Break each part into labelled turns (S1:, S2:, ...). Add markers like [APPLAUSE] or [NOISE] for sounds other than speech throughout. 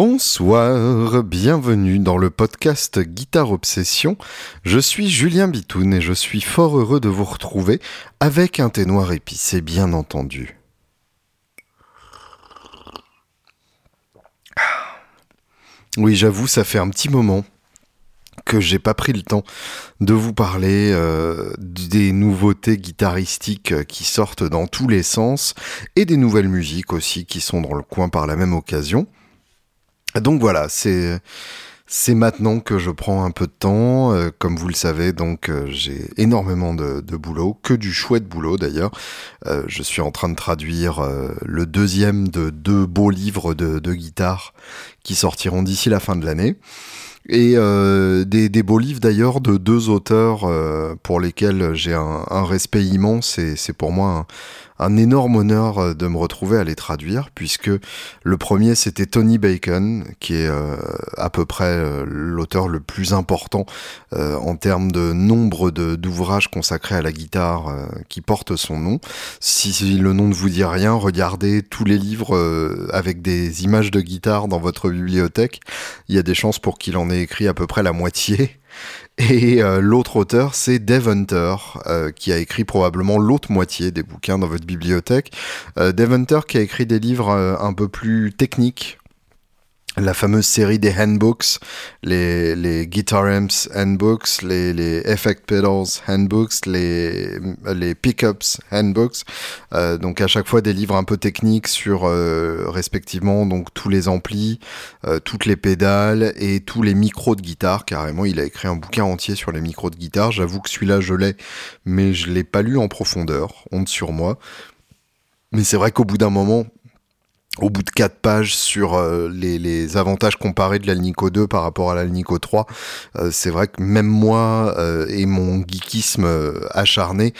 S1: Bonsoir, bienvenue dans le podcast Guitare Obsession. Je suis Julien Bitoun et je suis fort heureux de vous retrouver avec un thé noir épicé bien entendu. Oui, j'avoue, ça fait un petit moment que j'ai pas pris le temps de vous parler euh, des nouveautés guitaristiques qui sortent dans tous les sens et des nouvelles musiques aussi qui sont dans le coin par la même occasion. Donc voilà, c'est c'est maintenant que je prends un peu de temps. Euh, comme vous le savez, donc euh, j'ai énormément de, boulot, que du chouette boulot d'ailleurs. je suis en train de traduire le deuxième de deux beaux livres de, de guitare qui sortiront d'ici la fin de l'année et euh, des, des, beaux livres d'ailleurs de deux auteurs euh, pour lesquels j'ai un, un, respect immense et c'est pour moi un, énorme honneur euh, de me retrouver à les traduire puisque le premier c'était Tony Bacon qui est euh, à peu près euh, l'auteur le plus important en termes de nombre d'ouvrages consacrés à la guitare qui portent son nom. Si, si, le nom ne vous dit rien, regardez tous les livres avec des images de guitare dans votre bibliothèque. Il y a des chances pour qu'il en ait écrit à peu près la moitié. Et euh, l'autre auteur, c'est Dave Hunter, euh, qui a écrit probablement l'autre moitié des bouquins dans votre bibliothèque. Euh, Dave Hunter qui a écrit des livres un peu plus techniques, la fameuse série des handbooks, les, les Guitar Amps handbooks, les, les Effect Pedals handbooks, les, les Pickups handbooks. Euh, donc à chaque fois des livres un peu techniques sur euh, respectivement donc tous les amplis, euh, toutes les pédales et tous les micros de guitare. Carrément, il a écrit un bouquin entier sur les micros de guitare. J'avoue que celui-là je l'ai, mais je l'ai pas lu en profondeur. Honte sur moi. Mais c'est vrai qu'au bout d'un moment, au bout de quatre pages sur euh, les, avantages comparés de l'Alnico 2 par rapport à l'Alnico 3, euh, c'est vrai que même moi euh, et mon geekisme acharné,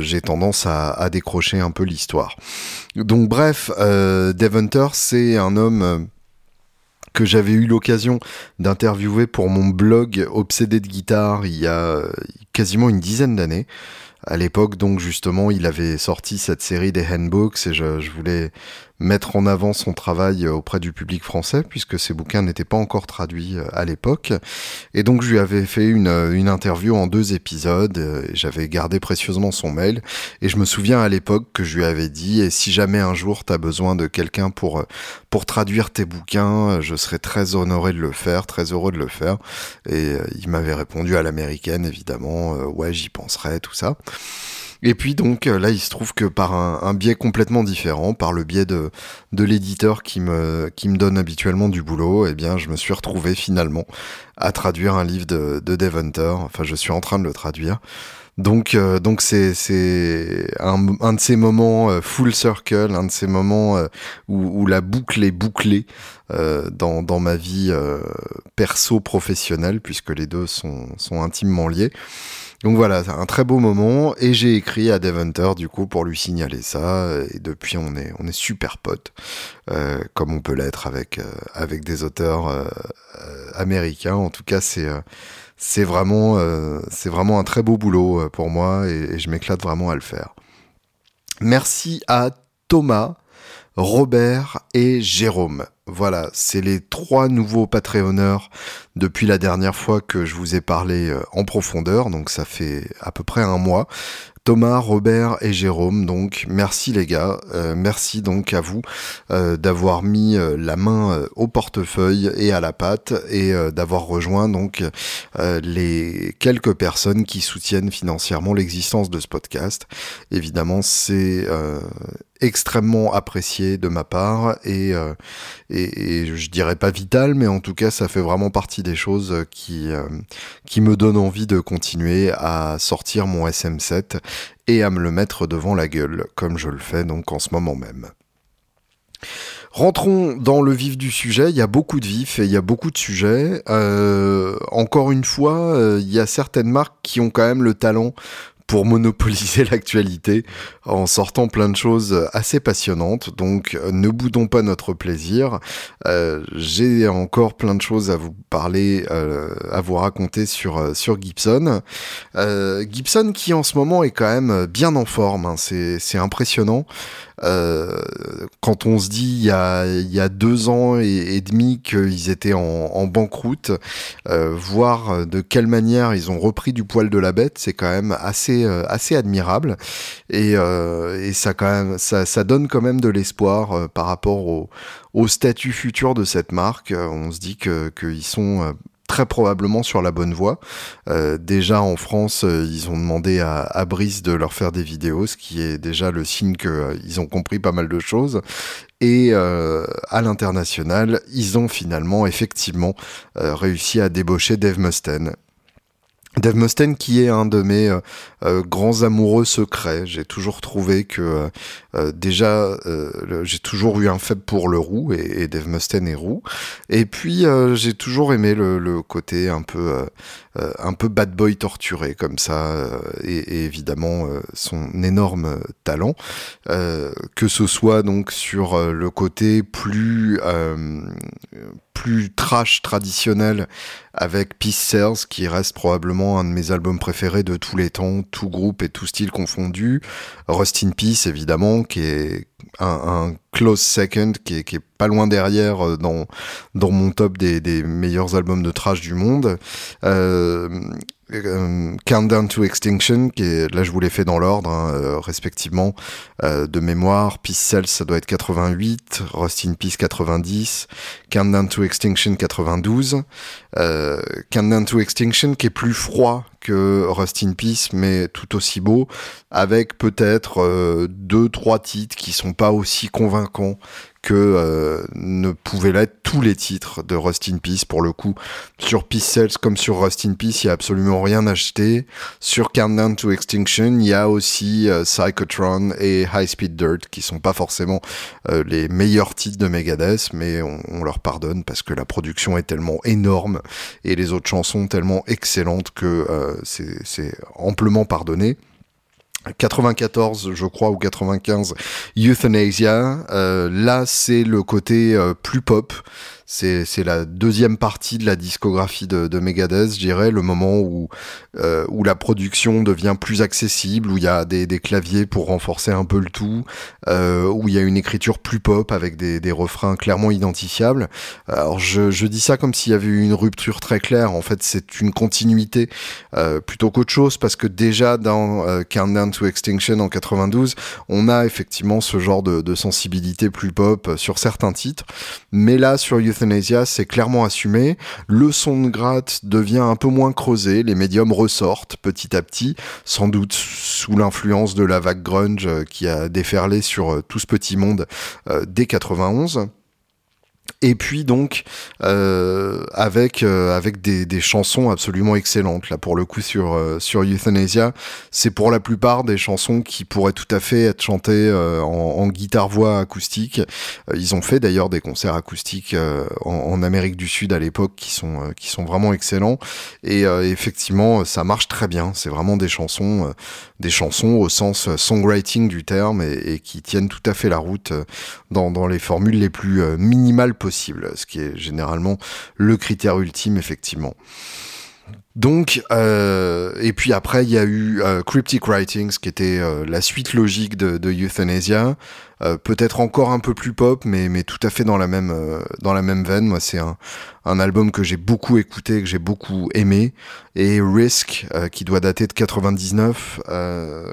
S1: j'ai tendance à, décrocher un peu l'histoire. Donc bref, Dave Hunter, c'est un homme que j'avais eu l'occasion d'interviewer pour mon blog Obsédé de guitare il y a quasiment une dizaine d'années. À l'époque, donc justement, il avait sorti cette série des handbooks et je voulais mettre en avant son travail auprès du public français, puisque ses bouquins n'étaient pas encore traduits euh, à l'époque. Et donc je lui avais fait une, euh, une interview en deux épisodes, euh, j'avais gardé précieusement son mail, et je me souviens à l'époque que je lui avais dit, et si jamais un jour tu as besoin de quelqu'un pour, pour traduire tes bouquins, je serais très honoré de le faire, très heureux de le faire. Et il m'avait répondu à l'américaine, évidemment, ouais j'y penserai, tout ça. Et puis donc là, il se trouve que par un, biais complètement différent, par le biais de, de l'éditeur qui me, qui me donne habituellement du boulot, eh bien, je me suis retrouvé finalement à traduire un livre de, de Hunter. Enfin, je suis en train de le traduire. Donc, euh, donc c'est c'est un, un, de ces moments euh, full circle, un de ces moments euh, où, où, la boucle est bouclée dans, dans ma vie perso professionnelle, puisque les deux sont, sont intimement liés. Donc voilà, c'est un très beau moment et j'ai écrit à Dave Hunter du coup pour lui signaler ça et depuis on est on est super potes euh, comme on peut l'être avec euh, avec des auteurs euh, américains. En tout cas, c'est c'est vraiment c'est vraiment un très beau boulot pour moi et, et je m'éclate vraiment à le faire. Merci à Thomas Robert et Jérôme. Voilà, c'est les trois nouveaux Patreonneurs depuis la dernière fois que je vous ai parlé euh, en profondeur, donc ça fait à peu près un mois. Thomas, Robert et Jérôme, donc merci les gars, euh, merci donc à vous euh, d'avoir mis la main au portefeuille et à la pâte et d'avoir rejoint donc les quelques personnes qui soutiennent financièrement l'existence de ce podcast. Évidemment, c'est extrêmement apprécié de ma part et, euh, et, et, je dirais pas vital, mais en tout cas ça fait vraiment partie des choses qui, euh, me donnent envie de continuer à sortir mon SM7 et à me le mettre devant la gueule, comme je le fais donc en ce moment même. Rentrons dans le vif du sujet. Il y a beaucoup de vifs et il y a beaucoup de sujets. Euh, encore une fois, il y a certaines marques qui ont quand même le talent pour monopoliser [LAUGHS] l'actualité en sortant plein de choses assez passionnantes. Donc ne boudons pas notre plaisir. Euh, j'ai encore plein de choses à vous parler, euh, à vous raconter sur, sur Gibson. Gibson qui en ce moment est quand même bien en forme, hein. c'est impressionnant. Euh, quand on se dit il y a, il y a deux ans et, demi qu'ils étaient en, en banqueroute, euh, voir de quelle manière ils ont repris du poil de la bête, c'est quand même assez, euh, assez admirable. Et, et ça, donne quand même de l'espoir par rapport au, statut futur de cette marque. On se dit que qu'ils sont très probablement sur la bonne voie. Euh, déjà en France, euh, ils ont demandé à, Brice de leur faire des vidéos, ce qui est déjà le signe qu'ils euh, ont compris pas mal de choses. Et à l'international, ils ont finalement effectivement réussi à débaucher Dave Mustaine. Dave Mustaine qui est un de mes euh, euh, grands amoureux secrets. J'ai toujours trouvé que euh, déjà j'ai toujours eu un faible pour le roux et, Dave Mustaine est roux. Et puis j'ai toujours aimé le, le, côté un peu un peu bad boy torturé comme ça et, et, évidemment son énorme talent que ce soit donc sur le côté plus plus trash traditionnel avec Peace Cells qui reste probablement un de mes albums préférés de tous les temps, tout groupe et tout style confondu. Rust in Peace évidemment qui est un, close second qui est, qui est, pas loin derrière euh, dans, dans mon top des, des meilleurs albums de trash du monde. Euh, euh, Countdown to Extinction, qui est, là je vous l'ai fait dans l'ordre, hein, euh, respectivement, euh, de mémoire. Peace Cells, ça doit être 88, Rust in Peace 90, Countdown to Extinction 92, euh, Countdown to Extinction qui est plus froid que Rust in Peace, mais tout aussi beau, avec peut-être deux, trois titres qui sont pas aussi convaincants que euh, ne pouvaient l'être tous les titres de Rust in Peace pour le coup. Sur Peace Cells comme sur Rust in Peace, il y a absolument rien acheté. Sur Countdown to Extinction, il y a aussi euh, Psychotron et High Speed Dirt qui sont pas forcément euh, les meilleurs titres de Megadeth, mais on, on, leur pardonne parce que la production est tellement énorme et les autres chansons tellement excellentes que c'est amplement pardonné. 94, je crois, ou 95, Euthanasia. Euh, là, c'est le côté euh, plus pop. C'est, la deuxième partie de la discographie de, de Megadeth, je dirais, le moment où, euh, où la production devient plus accessible, où il y a des, claviers pour renforcer un peu le tout, euh, où il y a une écriture plus pop avec des, des refrains clairement identifiables. Alors je, je dis ça comme s'il y avait eu une rupture très claire, en fait c'est une continuité euh, plutôt qu'autre chose, parce que déjà dans Countdown to Extinction en 92, on a effectivement ce genre de, de sensibilité plus pop sur certains titres, mais là sur Youth c'est clairement assumé. Le son de gratte devient un peu moins creusé, les médiums ressortent petit à petit, sans doute sous l'influence de la vague grunge euh, qui a déferlé sur euh, tout ce petit monde euh, dès 91. Et puis donc euh, avec euh, avec des, des, chansons absolument excellentes là pour le coup sur euh, sur Euthanasia, c'est pour la plupart des chansons qui pourraient tout à fait être chantées euh, en, en guitare voix acoustique. ils ont fait d'ailleurs des concerts acoustiques en, en, Amérique du Sud à l'époque qui sont qui sont vraiment excellents et effectivement ça marche très bien. C'est vraiment des chansons des chansons au sens songwriting du terme et, et qui tiennent tout à fait la route dans dans les formules les plus minimales ce qui est généralement le critère ultime, effectivement. Donc, euh, et puis après, il y a eu euh, Cryptic Writings, qui était euh, la suite logique de, de Euthanasia, peut-être encore un peu plus pop, mais, mais tout à fait dans la même, dans la même veine. Moi, c'est un, un album que j'ai beaucoup écouté, que j'ai beaucoup aimé, et Risk, euh, qui doit dater de 99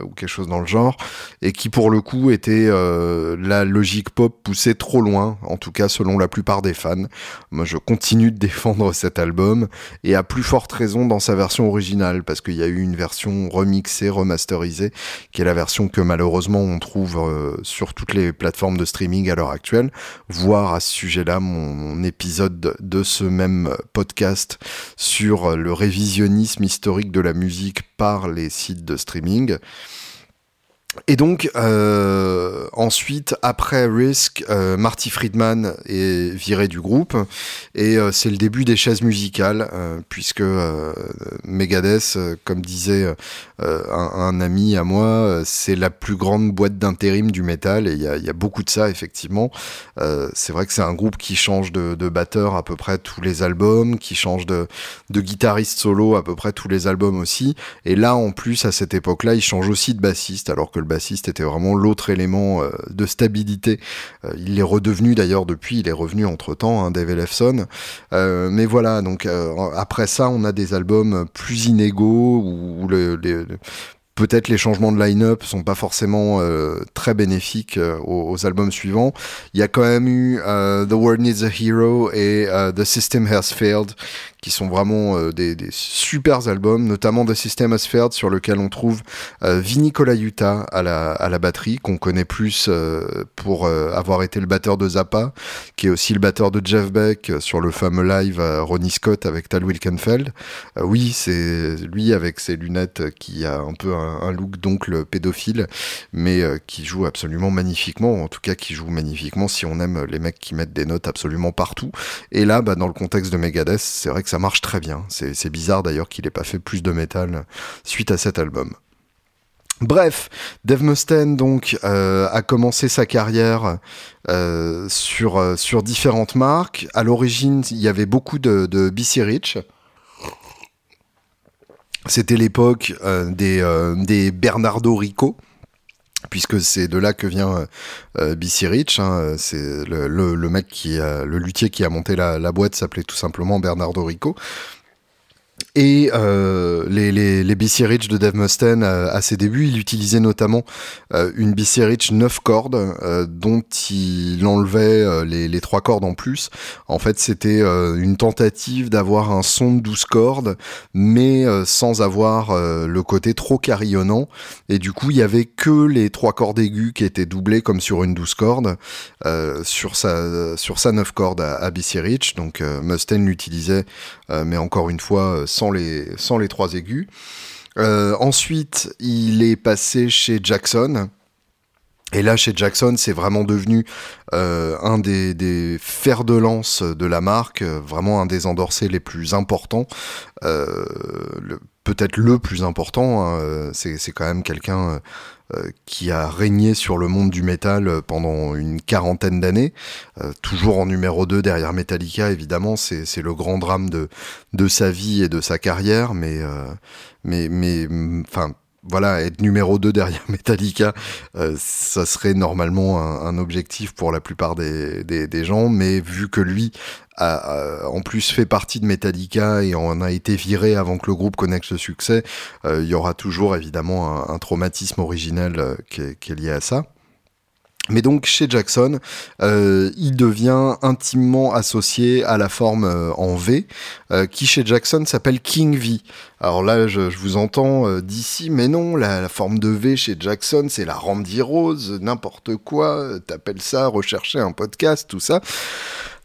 S1: ou quelque chose dans le genre, et qui pour le coup était la logique pop poussée trop loin, en tout cas selon la plupart des fans. Moi, je continue de défendre cet album, et à plus forte raison dans sa version originale, parce qu'il y a eu une version remixée, remasterisée, qui est la version que malheureusement on trouve sur toutes les plateformes de streaming à l'heure actuelle, voir à ce sujet-là mon, épisode de ce même podcast sur le révisionnisme historique de la musique par les sites de streaming. Et donc, euh, ensuite, après Risk, euh, Marty Friedman est viré du groupe et euh, c'est le début des chaises musicales puisque Megadeth, comme disait un, ami à moi, c'est la plus grande boîte d'intérim du métal et il y a, beaucoup de ça effectivement. c'est vrai que c'est un groupe qui change de, batteur à peu près tous les albums, qui change de, de guitariste solo à peu près tous les albums aussi. Et là, en plus, à cette époque-là, il change aussi de bassiste alors que le bassiste était vraiment l'autre élément euh, de stabilité. Euh, il est redevenu d'ailleurs depuis, il est revenu entre temps, hein, Dave. Euh, mais voilà, donc après ça, on a des albums plus inégaux où peut-être les changements de line-up sont pas forcément très bénéfiques aux, albums suivants. Il y a quand même eu The World Needs a Hero et The System Has Failed qui sont vraiment euh, des, des, albums, notamment The System Failed, sur lequel on trouve euh, Vinny Colaiuta à la, à la batterie, qu'on connaît plus euh, pour euh, avoir été le batteur de Zappa, qui est aussi le batteur de Jeff Beck sur le fameux live Ronnie Scott avec Tal Wilkenfeld. oui, c'est lui avec ses lunettes qui a un peu un, un look d'oncle pédophile, mais qui joue absolument magnifiquement, en tout cas qui joue magnifiquement si on aime les mecs qui mettent des notes absolument partout. Et là, bah, dans le contexte de Megadeth, c'est vrai que ça marche très bien. C'est bizarre d'ailleurs qu'il ait pas fait plus de métal suite à cet album. Bref, Dave Mustaine donc euh, a commencé sa carrière euh, sur, euh, sur différentes marques. À l'origine, il y avait beaucoup de, de BC Rich. C'était l'époque des, des Bernardo Rico puisque c'est de là que vient euh, BC Rich. Hein, c'est le, mec qui, le luthier qui a monté la, la boîte s'appelait tout simplement Bernardo Rico. Et euh, les, les, les BC Rich de Dave Mustaine, euh, à ses débuts, il utilisait notamment euh, une BC Rich 9 cordes, dont il enlevait les, les 3 cordes en plus. En fait, c'était une tentative d'avoir un son de 12 cordes, mais sans avoir le côté trop carillonnant. Et du coup, il y avait que les 3 cordes aiguës qui étaient doublées comme sur une 12 cordes, sur, sa, sur sa 9 cordes à, à BC Rich. Donc Mustaine l'utilisait, mais encore une fois, sans les, sans les trois aigus. Euh, ensuite, il est passé chez Jackson. Et là, chez Jackson, c'est vraiment devenu euh, un des, fers de lance de la marque, vraiment un des endorsés les plus importants, euh, peut-être le plus important. Hein. c'est quand même quelqu'un qui a régné sur le monde du métal pendant une quarantaine d'années, euh, toujours en numéro 2 derrière Metallica, évidemment, c'est le grand drame de, de sa vie et de sa carrière, mais, euh, mais, mais, enfin, voilà, être numéro 2 derrière [LAUGHS] Metallica, euh, ça serait normalement un, objectif pour la plupart des, gens, mais vu que lui a, en plus fait partie de Metallica et en a été viré avant que le groupe connaisse le succès, euh, il y aura toujours évidemment un, traumatisme originel euh, qui est lié à ça. Mais donc chez Jackson, euh, il devient intimement associé à la forme euh, en V, euh, qui chez Jackson s'appelle King V. Alors là, je, vous entends d'ici, mais non, la, forme de V chez Jackson, c'est la Randy Rose, n'importe quoi, t'appelles ça, rechercher un podcast, tout ça.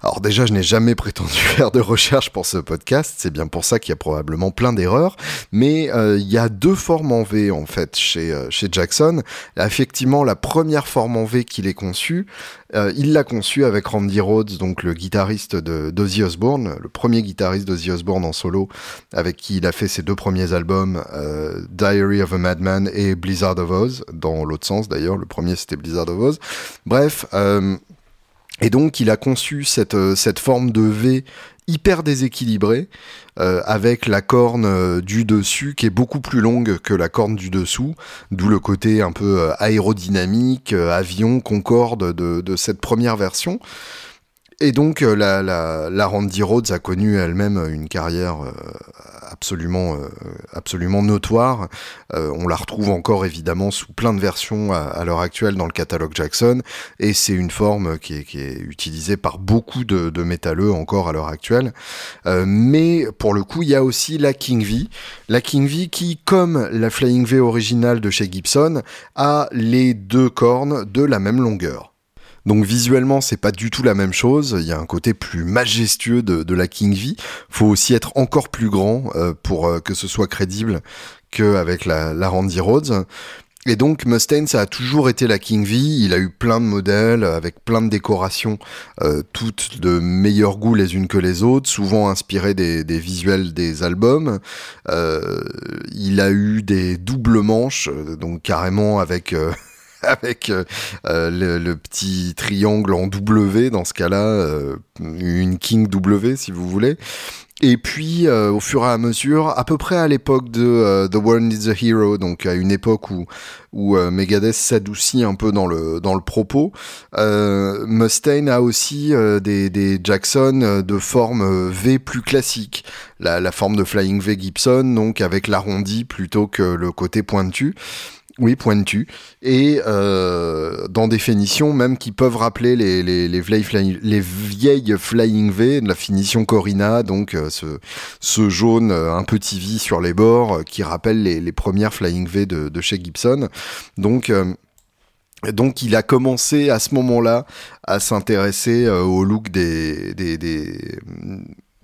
S1: Alors déjà, je n'ai jamais prétendu [LAUGHS] faire de recherche pour ce podcast, c'est bien pour ça qu'il y a probablement plein d'erreurs, mais euh, il y a deux formes en V en fait chez, euh, chez Jackson. Effectivement, la première forme en V qu'il ait conçue, euh, il l'a conçue avec Randy Rhodes, donc le guitariste de d'Ozzy Osbourne, le premier guitariste d'Ozzy Osbourne en solo, avec qui il a fait ses deux premiers albums, Diary of a Madman et Blizzard of Oz, dans l'autre sens d'ailleurs, le premier c'était Blizzard of Oz. Bref, et donc il a conçu cette, euh, cette forme de V hyper déséquilibrée, euh, avec la corne euh, du dessus qui est beaucoup plus longue que la corne du dessous, d'où le côté un peu aérodynamique, avion, concorde de, de cette première version. Et donc la, la, la Randy Rhodes a connu elle-même une carrière absolument, euh, absolument notoire. Euh, on la retrouve encore évidemment sous plein de versions à, l'heure actuelle dans le catalogue Jackson, et c'est une forme qui est, utilisée par beaucoup de, de métalleux encore à l'heure actuelle. Euh, mais pour le coup, il y a aussi la King V, la King V qui, comme la Flying V originale de chez Gibson, a les deux cornes de la même longueur. Donc visuellement, c'est pas du tout la même chose. Il y a un côté plus majestueux de, la King V. Faut aussi être encore plus grand euh, pour euh, que ce soit crédible qu'avec la, la Randy Rhodes. Et donc Mustaine, ça a toujours été la King V. Il a eu plein de modèles avec plein de décorations, euh, toutes de meilleur goût les unes que les autres, souvent inspirées des, des visuels des albums. Euh, il a eu des doubles manches, euh, donc carrément avec euh, [LAUGHS] avec euh, le, le, petit triangle en W dans ce cas-là, une King W si vous voulez. Et puis, euh, au fur et à mesure, à peu près à l'époque de euh, The World Needs a Hero, donc à une époque où, où euh, Megadeth s'adoucit un peu dans le, dans le propos, Mustaine a aussi des, des Jackson de forme V plus classique. La, la forme de Flying V Gibson, donc avec l'arrondi plutôt que le côté pointu. Oui, pointu. Et euh, dans des finitions même qui peuvent rappeler les, les, les, vieilles, flying, les vieilles Flying V, la finition Corina, donc euh, ce, ce, jaune euh, un petit V sur les bords euh, qui rappelle les, les, premières Flying V de, de chez Gibson. Donc donc il a commencé à ce moment-là à s'intéresser au look des, des, des,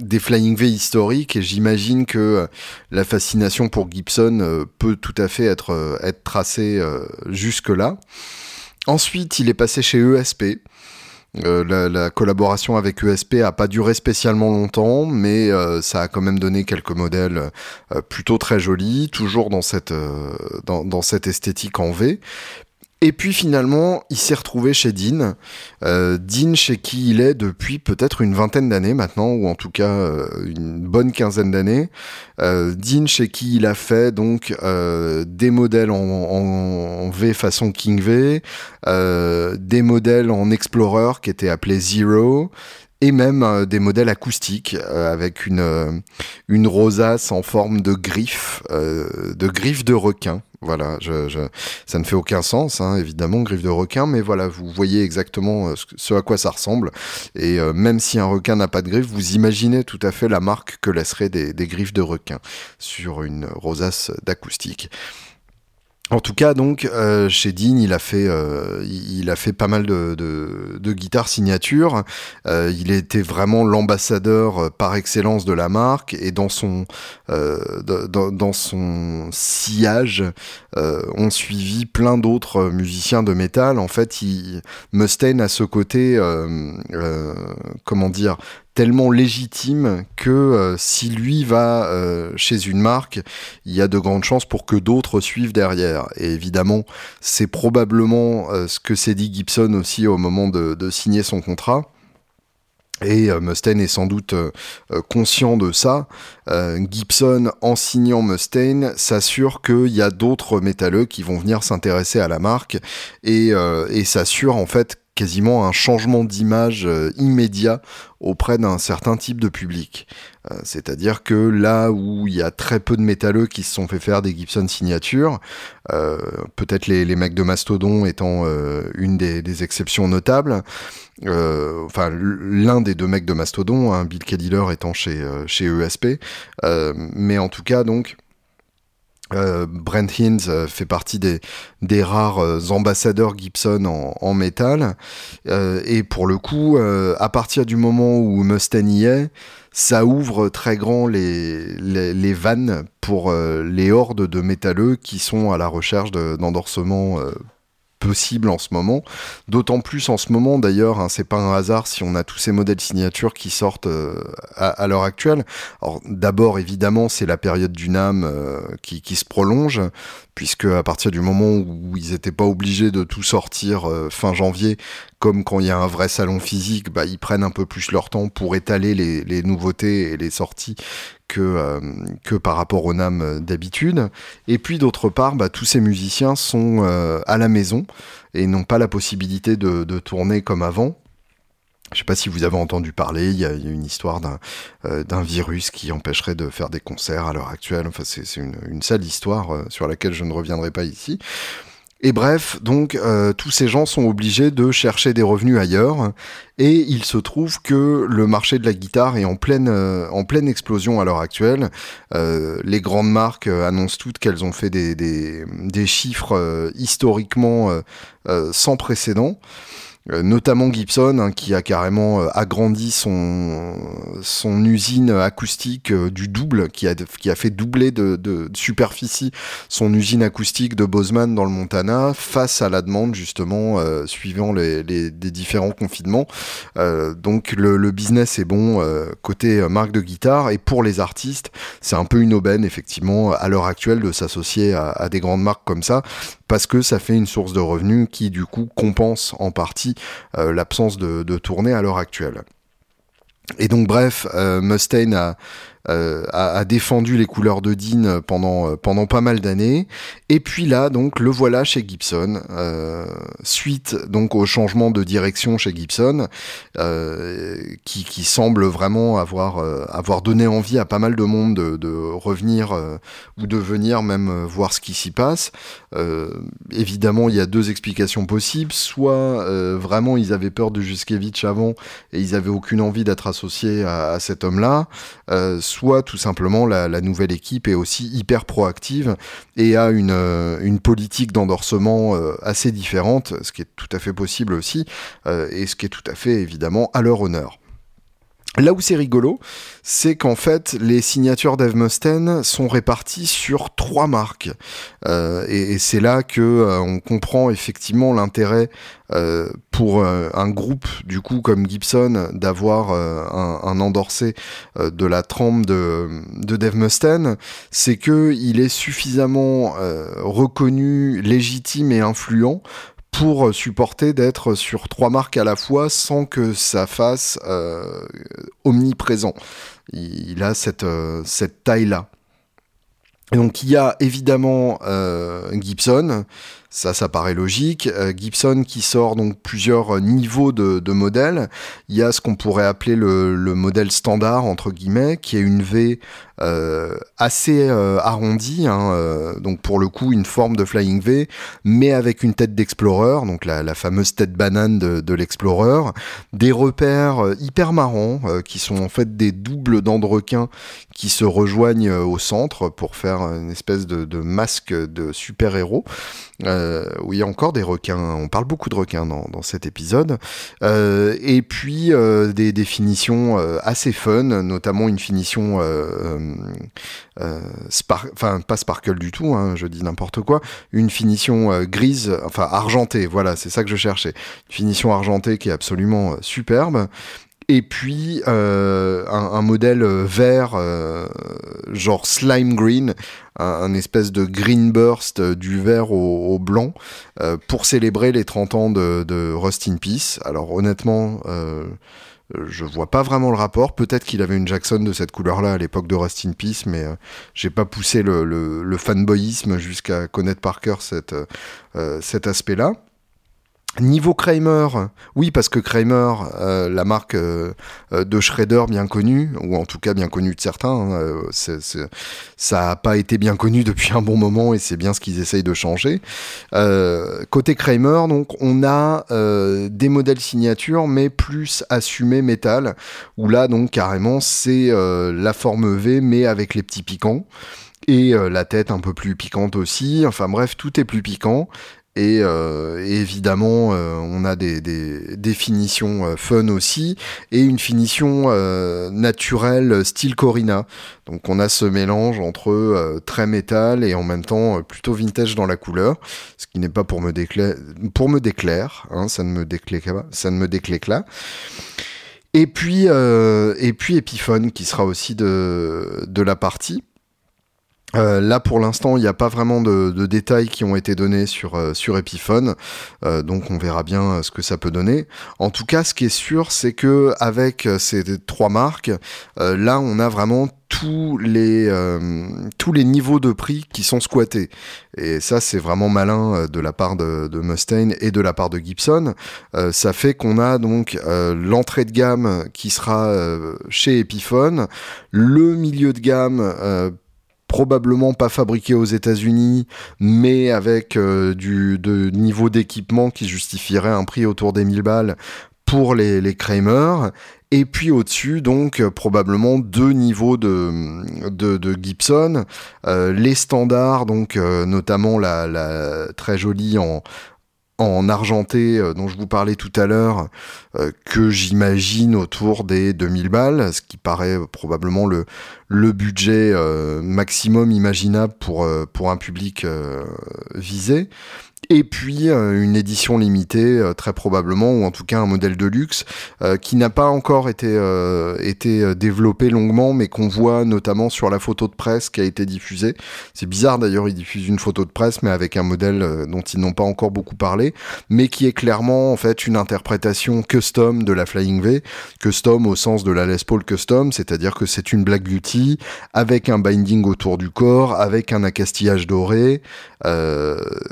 S1: des Flying V historiques et j'imagine que euh, la fascination pour Gibson euh, peut tout à fait être, euh, être tracée jusque-là. Ensuite, il est passé chez ESP. La, la, collaboration avec ESP a pas duré spécialement longtemps, mais ça a quand même donné quelques modèles plutôt très jolis, toujours dans cette, dans, cette esthétique en V. Et puis finalement, il s'est retrouvé chez Dean. Euh, Dean, chez qui il est depuis peut-être une vingtaine d'années maintenant, ou en tout cas euh, une bonne quinzaine d'années. Euh, Dean, chez qui il a fait donc euh, des modèles en, en, V façon King V, euh, des modèles en Explorer qui étaient appelés Zero, et même euh, des modèles acoustiques euh, avec une, euh, une rosace en forme de griffe, de griffe de requin. Voilà, ça ne fait aucun sens, hein, évidemment, griffe de requin, mais voilà, vous voyez exactement ce, à quoi ça ressemble. Et même si un requin n'a pas de griffe, vous imaginez tout à fait la marque que laisseraient des, des griffes de requin sur une rosace d'acoustique. En tout cas, donc, euh, chez Dean, il a fait, euh, il a fait pas mal de, de, de guitares signature. Euh, il était vraiment l'ambassadeur euh, par excellence de la marque et dans son, euh, dans, son sillage, on suivi plein d'autres musiciens de métal. En fait, il, Mustaine a ce côté, comment dire, tellement légitime que euh, si lui va euh, chez une marque, il y a de grandes chances pour que d'autres suivent derrière. Et évidemment, c'est probablement euh, ce que s'est dit Gibson aussi au moment de, signer son contrat. Et Mustaine est sans doute conscient de ça. Gibson, en signant Mustaine, s'assure qu'il y a d'autres métalleux qui vont venir s'intéresser à la marque et s'assure en fait quasiment un changement d'image euh, immédiat auprès d'un certain type de public. Euh, C'est-à-dire que là où il y a très peu de métalleux qui se sont fait faire des Gibson signatures, euh, peut-être les, mecs de Mastodon étant une des, exceptions notables, enfin l'un des deux mecs de Mastodon, hein, Bill Kediller étant chez, chez ESP, mais en tout cas donc euh, Brent Hinds euh, fait partie des, rares euh, ambassadeurs Gibson en, métal. Et pour le coup, à partir du moment où Mustaine y est, ça ouvre très grand les, vannes pour les hordes de métalleux qui sont à la recherche d'endorsements possible en ce moment. D'autant plus en ce moment d'ailleurs, hein, c'est pas un hasard si on a tous ces modèles signatures qui sortent euh, à, l'heure actuelle. Alors d'abord évidemment c'est la période du NAM euh, qui, se prolonge, puisque à partir du moment où ils n'étaient pas obligés de tout sortir euh, fin janvier, comme quand il y a un vrai salon physique, bah, ils prennent un peu plus leur temps pour étaler les, nouveautés et les sorties que, euh, par rapport au NAM d'habitude. Et puis d'autre part, bah, tous ces musiciens sont euh, à la maison et n'ont pas la possibilité de tourner comme avant. Je sais pas si vous avez entendu parler, il y a, une histoire d'un euh, virus qui empêcherait de faire des concerts à l'heure actuelle. Enfin, c'est une, sale histoire euh, sur laquelle je ne reviendrai pas ici. Et bref, donc euh, tous ces gens sont obligés de chercher des revenus ailleurs, et il se trouve que le marché de la guitare est en pleine, en pleine explosion à l'heure actuelle. Les grandes marques annoncent toutes qu'elles ont fait des, chiffres historiquement sans précédent. Notamment Gibson hein, qui a carrément agrandi son, son usine acoustique du double, qui a, qui a fait doubler de, superficie son usine acoustique de Bozeman dans le Montana face à la demande justement suivant les, les, différents confinements. donc le, business est bon côté marque de guitare et pour les artistes c'est un peu une aubaine effectivement à l'heure actuelle de s'associer à des grandes marques comme ça parce que ça fait une source de revenus qui du coup compense en partie euh, l'absence de, tournée à l'heure actuelle. Et donc bref, euh, Mustaine a, euh, a, défendu les couleurs de Dean pendant, euh, pendant pas mal d'années. Et puis là, donc, le voilà chez Gibson, euh, suite donc au changement de direction chez Gibson, qui, qui, semble vraiment avoir, avoir donné envie à pas mal de monde de, revenir ou de venir même voir ce qui s'y passe. évidemment, il y a deux explications possibles. Soit vraiment ils avaient peur de Juskevich avant et ils avaient aucune envie d'être associés à cet homme-là soit tout simplement la, nouvelle équipe est aussi hyper proactive et a une, euh, une politique d'endorsement euh, assez différente, ce qui est tout à fait possible aussi, euh, et ce qui est tout à fait évidemment à leur honneur. Là où c'est rigolo, c'est qu'en fait, les signatures d'Eve Mustaine sont réparties sur trois marques. Euh, et, c'est là que euh, on comprend effectivement l'intérêt euh, pour un groupe du coup comme Gibson d'avoir un, un, endorsé de la trempe de, de Dave Mustaine, c'est que il est suffisamment reconnu, légitime et influent pour supporter d'être sur trois marques à la fois sans que ça fasse euh, omniprésent. Il, a cette, euh, taille-là. Donc il y a évidemment euh, Gibson, ça, ça paraît logique. Euh, Gibson qui sort donc plusieurs niveaux de, modèles. Il y a ce qu'on pourrait appeler le, le, modèle standard entre guillemets, qui est une V euh, assez euh, arrondie, hein, euh, donc pour le coup une forme de Flying V, mais avec une tête d'Explorer, donc la, fameuse tête banane de, l'Explorer, des repères euh, hyper marrants qui sont en fait des doubles dents de requin qui se rejoignent au centre pour faire une espèce de, masque de super-héros. Euh, où il y a encore des requins. On parle beaucoup de requins dans, dans cet épisode. Euh, et puis euh, des définitions euh, assez fun, notamment une finition, euh, enfin pas sparkle du tout, hein, je dis n'importe quoi, une finition grise, enfin argentée. Voilà, c'est ça que je cherchais. Une finition argentée qui est absolument superbe et puis euh, un, modèle vert, euh, genre slime green, un, espèce de green burst du vert au, blanc, euh, pour célébrer les 30 ans de, de, Rust in Peace. Alors honnêtement, euh, je vois pas vraiment le rapport. Peut-être qu'il avait une Jackson de cette couleur-là à l'époque de Rust in Peace, mais euh, j'ai pas poussé le, fanboyisme jusqu'à connaître par cœur cet aspect-là. Niveau Kramer, oui, parce que Kramer, euh, la marque euh, euh, de Shredder bien connue, ou en tout cas bien connue de certains, hein, ça n'a pas été bien connu depuis un bon moment et c'est bien ce qu'ils essayent de changer. Euh, côté Kramer, donc, on a des modèles signature, mais plus assumés métal, où là, donc, carrément, c'est la forme V, mais avec les petits piquants et la tête un peu plus piquante aussi. Enfin bref, tout est plus piquant. Et, euh, évidemment, euh, on a des, des définitions euh, fun aussi, et une finition euh, naturelle style Corina. Donc on a ce mélange entre euh, très métal et en même temps plutôt vintage dans la couleur, ce qui n'est pas pour me déclaire, pour me déclaire, hein, ça ne me déclare pas, ça ne me là. Et puis, et puis Epiphone qui sera aussi de, de la partie. Euh, là, pour l'instant, il n'y a pas vraiment de, détails qui ont été donnés sur, euh, Epiphone, euh, donc on verra bien ce que ça peut donner. En tout cas, ce qui est sûr, c'est que avec ces trois marques, là, on a vraiment tous les, tous les niveaux de prix qui sont squattés. Et ça, c'est vraiment malin de la part de, de, Mustaine et de la part de Gibson. ça fait qu'on a donc l'entrée de gamme qui sera chez Epiphone, le milieu de gamme probablement pas fabriqué aux États-Unis, mais avec euh, du de niveau d'équipement qui justifierait un prix autour des 1000 balles pour les, les Kramer. Et puis au-dessus, donc, probablement deux niveaux de, de, Gibson. Euh, les standards, donc, euh, notamment la, la très jolie en, en argenté dont je vous parlais tout à l'heure, que j'imagine autour des 2000 balles, ce qui paraît probablement le, le budget maximum imaginable pour, pour un public visé et puis euh, une édition limitée euh, très probablement ou en tout cas un modèle de luxe euh, qui n'a pas encore été été développé longuement mais qu'on voit notamment sur la photo de presse qui a été diffusée. C'est bizarre d'ailleurs ils diffusent une photo de presse mais avec un modèle dont ils n'ont pas encore beaucoup parlé mais qui est clairement en fait une interprétation custom de la Flying V, custom au sens de la Les Paul custom, c'est-à-dire que c'est une Black Beauty avec un binding autour du corps, avec un accastillage doré,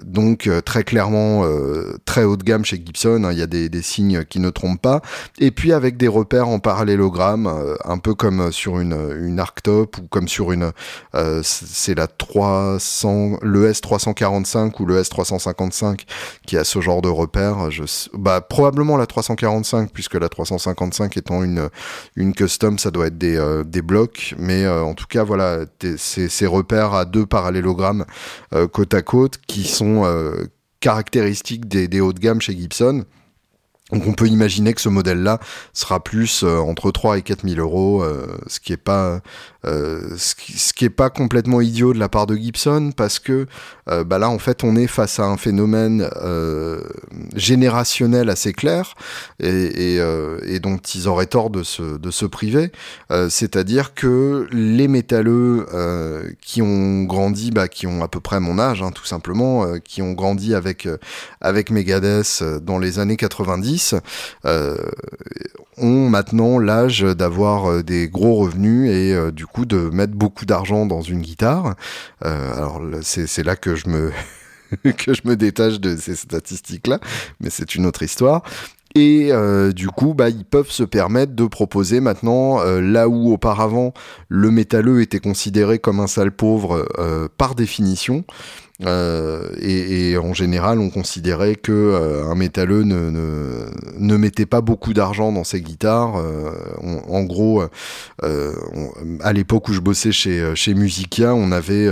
S1: donc très clairement euh, très haut de gamme chez Gibson. Hein. Il y a des, signes qui ne trompent pas. Et puis avec des repères en parallélogramme, euh, un peu comme sur une, Arctop ou comme sur une, euh, c'est la 300, le S345 ou le S355 qui a ce genre de repères. Bah, probablement la 345 puisque la 355 étant une, une custom, ça doit être des, des blocs. Mais en tout cas, voilà, ces, repères à deux parallélogrammes côte à côte qui sont caractéristiques des, des hauts de gamme chez Gibson. Donc on peut imaginer que ce modèle-là sera plus euh, entre 3 et 4 000 euros, euh, ce qui est pas euh, ce, qui, est pas complètement idiot de la part de Gibson parce que bah là en fait on est face à un phénomène générationnel assez clair et, et, et, dont ils auraient tort de se, de se priver. C'est-à-dire que les métalleux qui ont grandi, bah, qui ont à peu près mon âge, hein, tout simplement, qui ont grandi avec avec Megadeth dans les années 90 euh, ont maintenant l'âge d'avoir euh, des gros revenus et euh, du coup de mettre beaucoup d'argent dans une guitare. alors c'est là que je me [LAUGHS] que je me détache de ces statistiques-là, mais c'est une autre histoire. Et du coup, bah, ils peuvent se permettre de proposer maintenant, là où auparavant le métalleux était considéré comme un sale pauvre par définition, euh, et, et, en général, on considérait que euh, un métalleux ne, ne, ne, mettait pas beaucoup d'argent dans ses guitares. Euh, en gros, euh, à l'époque où je bossais chez chez Musica, on avait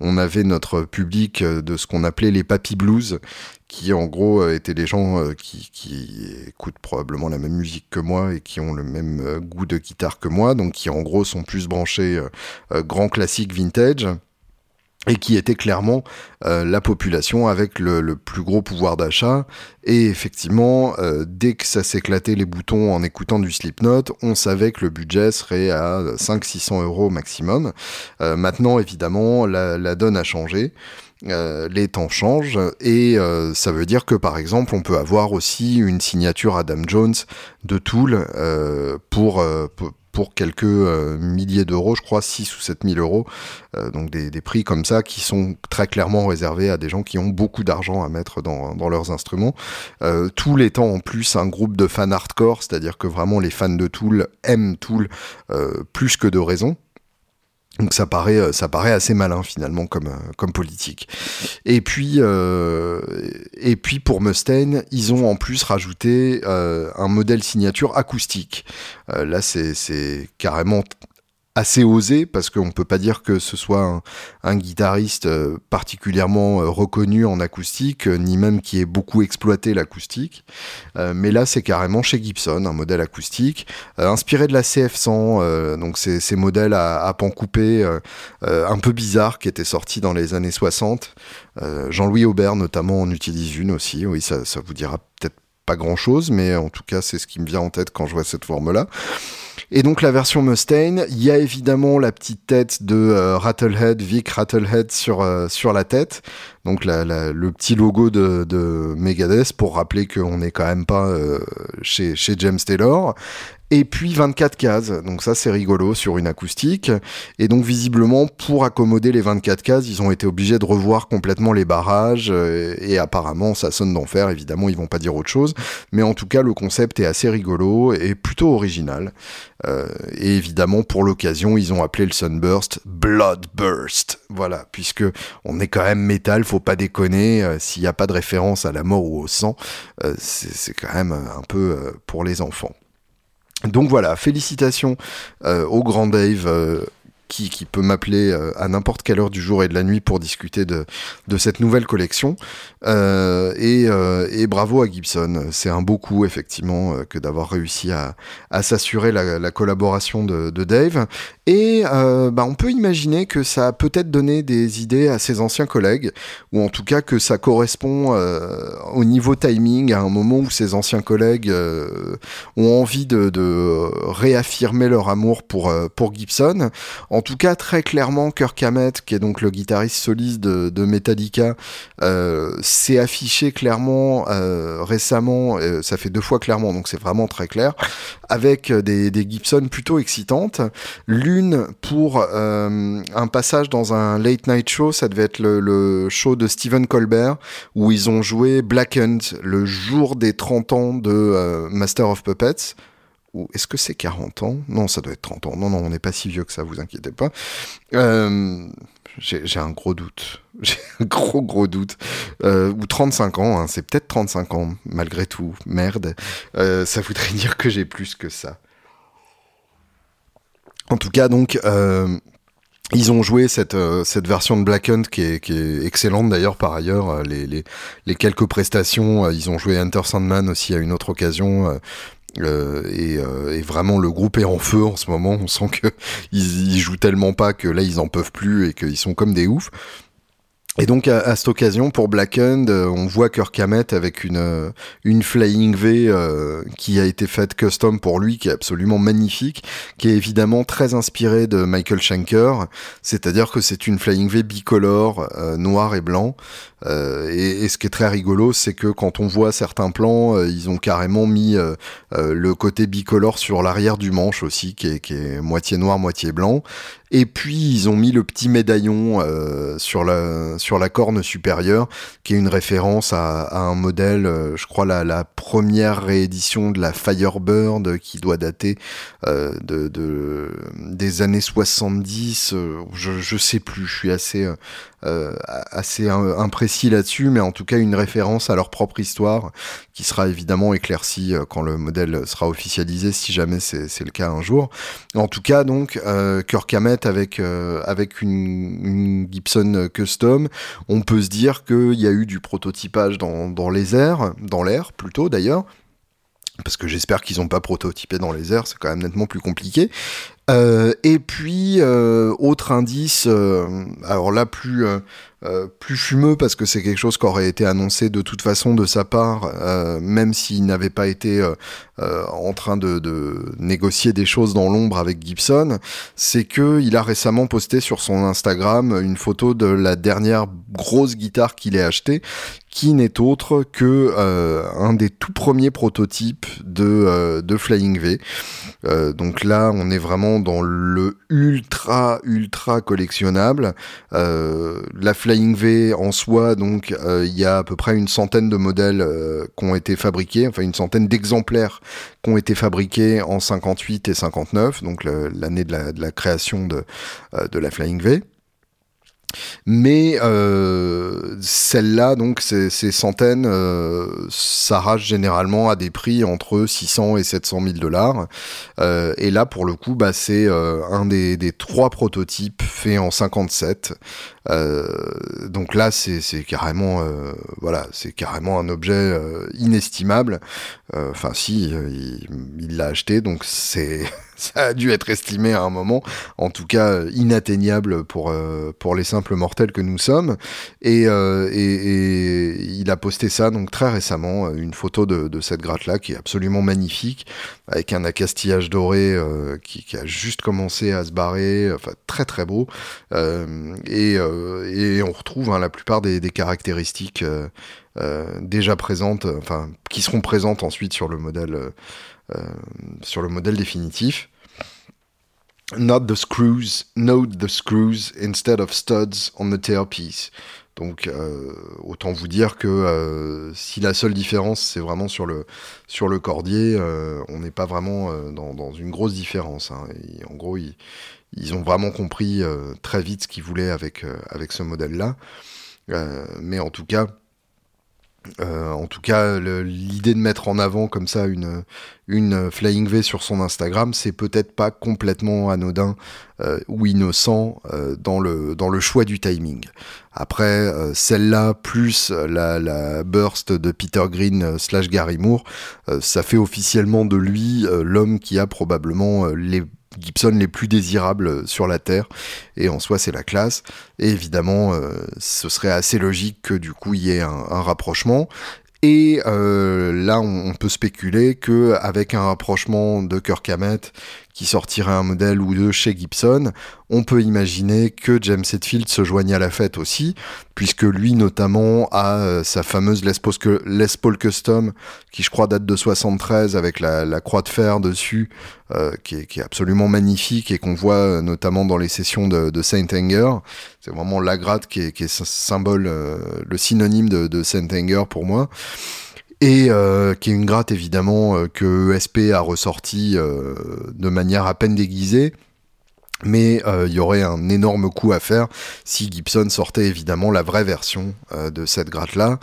S1: on avait notre public de ce qu'on appelait les papy blues, qui en gros étaient des gens qui, qui écoutent probablement la même musique que moi et qui ont le même goût de guitare que moi, donc qui en gros sont plus branchés grand classique vintage et qui était clairement euh, la population avec le, plus gros pouvoir d'achat. Et effectivement, euh, dès que ça s'éclatait les boutons en écoutant du Slipknot, on savait que le budget serait à 500-600 euros maximum. Euh, maintenant, évidemment, la, la, donne a changé. les temps changent et ça veut dire que par exemple on peut avoir aussi une signature Adam Jones de Tool pour, pour pour quelques euh, milliers d'euros, je crois 6 ou 7 000 euros. Euh, donc des, prix comme ça qui sont très clairement réservés à des gens qui ont beaucoup d'argent à mettre dans, leurs instruments. Euh, Tool étant en plus un groupe de fans hardcore, c'est-à-dire que vraiment les fans de Tool aiment Tool plus que de raison. Donc ça paraît, euh, ça paraît assez malin finalement comme, euh, comme politique. Et puis, euh, et puis pour Mustaine, ils ont en plus rajouté un modèle signature acoustique. là, c'est carrément assez osé parce qu'on peut pas dire que ce soit un, guitariste euh, particulièrement euh, reconnu en acoustique, euh, ni même qui ait beaucoup exploité l'acoustique. mais là, c'est carrément chez Gibson, un modèle acoustique inspiré de la CF100, donc c'est ces modèles à, à pan coupé un peu bizarres qui étaient sortis dans les années 60. Jean-Louis Aubert notamment en utilise une aussi. Oui, ça, ça vous dira peut-être pas grand-chose, mais en tout cas, c'est ce qui me vient en tête quand je vois cette forme-là. Et donc la version Mustaine, il y a évidemment la petite tête de euh, Rattlehead, Vic Rattlehead sur, euh, sur la tête. Donc la, le petit logo de, de Megadeth pour rappeler qu'on n'est quand même pas euh, chez, chez James Taylor et puis 24 cases. Donc ça c'est rigolo sur une acoustique. Et donc visiblement pour accommoder les 24 cases, ils ont été obligés de revoir complètement les barrages euh, et apparemment ça sonne d'enfer. Évidemment ils vont pas dire autre chose, mais en tout cas le concept est assez rigolo et plutôt original. Euh, et évidemment pour l'occasion ils ont appelé le Sunburst Bloodburst. Voilà, puisque on est quand même métal, faut pas déconner. Euh, s'il n'y a pas de référence à la mort ou au sang, c'est quand même un peu pour les enfants. Donc voilà, félicitations euh, au grand Dave euh, qui, peut m'appeler euh, à n'importe quelle heure du jour et de la nuit pour discuter de, cette nouvelle collection. Et, bravo à Gibson. C'est un beau coup, effectivement, que d'avoir réussi à, s'assurer la, la, collaboration de, Dave. Et bah, on peut imaginer que ça a peut-être donné des idées à ses anciens collègues, ou en tout cas que ça correspond au niveau timing à un moment où ses anciens collègues ont envie de, de, réaffirmer leur amour pour, pour Gibson. En tout cas, très clairement, Kirk Hammett, qui est donc le guitariste soliste de, Metallica, euh, s'est affiché clairement euh, récemment, euh, ça fait deux fois clairement, donc c'est vraiment très clair, avec des, Gibson plutôt excitantes. L'une pour un passage dans un late night show, ça devait être le, show de Stephen Colbert, où ils ont joué Blackened le jour des 30 ans de Master of Puppets ou est-ce que c'est 40 ans? Non, ça doit être 30 ans. Non, non, on n'est pas si vieux que ça, vous inquiétez pas. Euh, j'ai un gros doute. [LAUGHS] J'ai un gros, gros doute. Euh, ou 35 ans, hein, c'est peut-être 35 ans, malgré tout. Merde. Euh, ça voudrait [LAUGHS] dire que j'ai plus que ça. En tout cas, donc, ils ont joué cette, cette version de Black Hunt qui est, qui est excellente d'ailleurs par ailleurs. Les, les, les, quelques prestations, ils ont joué Enter Sandman aussi à une autre occasion. Euh, euh, et, vraiment le groupe est en feu en ce moment. On sent que [LAUGHS] ils, jouent tellement pas que là ils en peuvent plus et qu'ils sont comme des oufs. Et donc à, cette occasion pour Black End, euh, on voit Kirk avec une une Flying V qui a été faite custom pour lui, qui est absolument magnifique, qui est évidemment très inspirée de Michael Schenker. C'est-à-dire que c'est une Flying V bicolore, noir et blanc, euh, et, ce qui est très rigolo, c'est que quand on voit certains plans, euh, ils ont carrément mis euh, le côté bicolore sur l'arrière du manche aussi, qui est, qui est, moitié noir, moitié blanc. Et puis ils ont mis le petit médaillon sur la sur la corne supérieure, qui est une référence à, à un modèle, je crois la, la, première réédition de la Firebird, qui doit dater de, de, des années 70. je je sais plus, je suis assez euh, assez imprécis là-dessus, mais en tout cas une référence à leur propre histoire qui sera évidemment éclaircie euh, quand le modèle sera officialisé, si jamais c'est le cas un jour. En tout cas, donc, euh, Kirk avec, euh, avec une, une, Gibson Custom, on peut se dire qu'il y a eu du prototypage dans, dans les airs, dans l'air plutôt d'ailleurs, parce que j'espère qu'ils n'ont pas prototypé dans les airs, c'est quand même nettement plus compliqué. Euh, et puis, euh, autre indice, euh, alors là, plus, plus fumeux, parce que c'est quelque chose qui aurait été annoncé de toute façon de sa part, même s'il n'avait pas été en train de, négocier des choses dans l'ombre avec Gibson, c'est que il a récemment posté sur son Instagram une photo de la dernière grosse guitare qu'il ait achetée, qui n'est autre que un des tout premiers prototypes de, de Flying V. Donc là, on est vraiment dans le ultra ultra collectionnable. la Flying V en soi, donc il y a à peu près une centaine de modèles qui ont été fabriqués, enfin une centaine d'exemplaires qui ont été fabriqués en 58 et 59, donc l'année de la, de la, création de, de la Flying V. Mais euh, celle-là, donc ces, centaines, euh, s'arrachent généralement à des prix entre 600 et 700 000 dollars. Euh, et là, pour le coup, bah, c'est euh, un des, des, trois prototypes faits en 57. Euh, donc là, c'est carrément, euh, voilà, c'est carrément un objet inestimable. Enfin, si, il l'a acheté, donc c'est [LAUGHS] ça a dû être estimé à un moment, en tout cas inatteignable pour, euh, pour les simples mortels que nous sommes. Et, euh, il a posté ça donc très récemment, une photo de, cette gratte-là qui est absolument magnifique, avec un accastillage doré euh, qui, a juste commencé à se barrer, enfin très très beau. et, et on retrouve hein, la plupart des caractéristiques déjà présentes, enfin qui seront présentes ensuite sur le modèle. Euh, sur le modèle définitif. Not the screws, note the screws instead of studs on the tailpiece. Donc euh, autant vous dire que euh, si la seule différence c'est vraiment sur le sur le cordier, on n'est pas vraiment dans, une grosse différence. Hein. en gros, ils, ils, ont vraiment compris très vite ce qu'ils voulaient avec avec ce modèle-là. mais en tout cas, Euh, en tout cas, l'idée de mettre en avant comme ça une, Flying V sur son Instagram, c'est peut-être pas complètement anodin euh, ou innocent euh, dans, le, choix du timing. Après, celle-là, plus la, burst de Peter Green slash Gary Moore, ça fait officiellement de lui l'homme qui a probablement les Gibson les plus désirables sur la Terre. Et en soi, c'est la classe. Et évidemment, euh, ce serait assez logique que du coup, il y ait un, rapprochement. Et euh, là, on, peut spéculer que avec un rapprochement de Kirk qui sortirait un modèle ou deux chez Gibson, on peut imaginer que James Hetfield se joigne à la fête aussi, puisque lui notamment a euh, sa fameuse Les Paul, Custom, qui je crois date de 73 avec la, croix de fer dessus, euh, qui, est, absolument magnifique et qu'on voit euh, notamment dans les sessions de, Saint Anger. C'est vraiment la gratte qui est, symbole, le synonyme de, de Saint Anger pour moi et euh, qui est une gratte évidemment euh, que ESP a ressorti euh, de manière à peine déguisée. Mais il y aurait un énorme coup à faire si Gibson sortait évidemment la vraie version de cette gratte-là.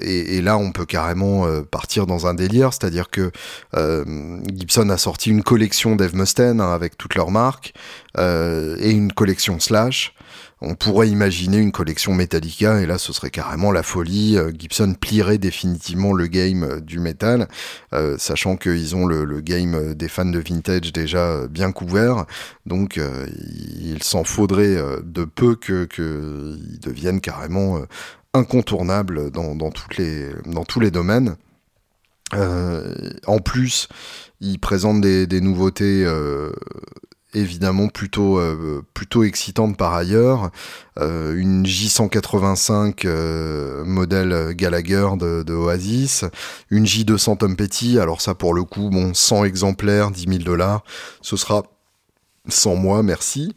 S1: Et, là, on peut carrément partir dans un délire, c'est-à-dire que Gibson a sorti une collection d'Eve Mustaine hein, avec toutes leurs marques et une collection Slash on pourrait imaginer une collection Metallica et là ce serait carrément la folie. Euh, Gibson plierait définitivement le game euh, du métal, euh, sachant qu'ils ont le, game des fans de vintage déjà bien couvert. Donc il s'en faudrait de peu que qu'ils deviennent carrément incontournables dans, tous les domaines. en plus, ils présentent des nouveautés évidemment plutôt euh, plutôt excitante par ailleurs. Euh, une J185 euh, modèle Gallagher de, Oasis. Une J200 Tom Petty. Alors ça pour le coup bon 100 exemplaires 10 000 dollars. Ce sera sans moi merci.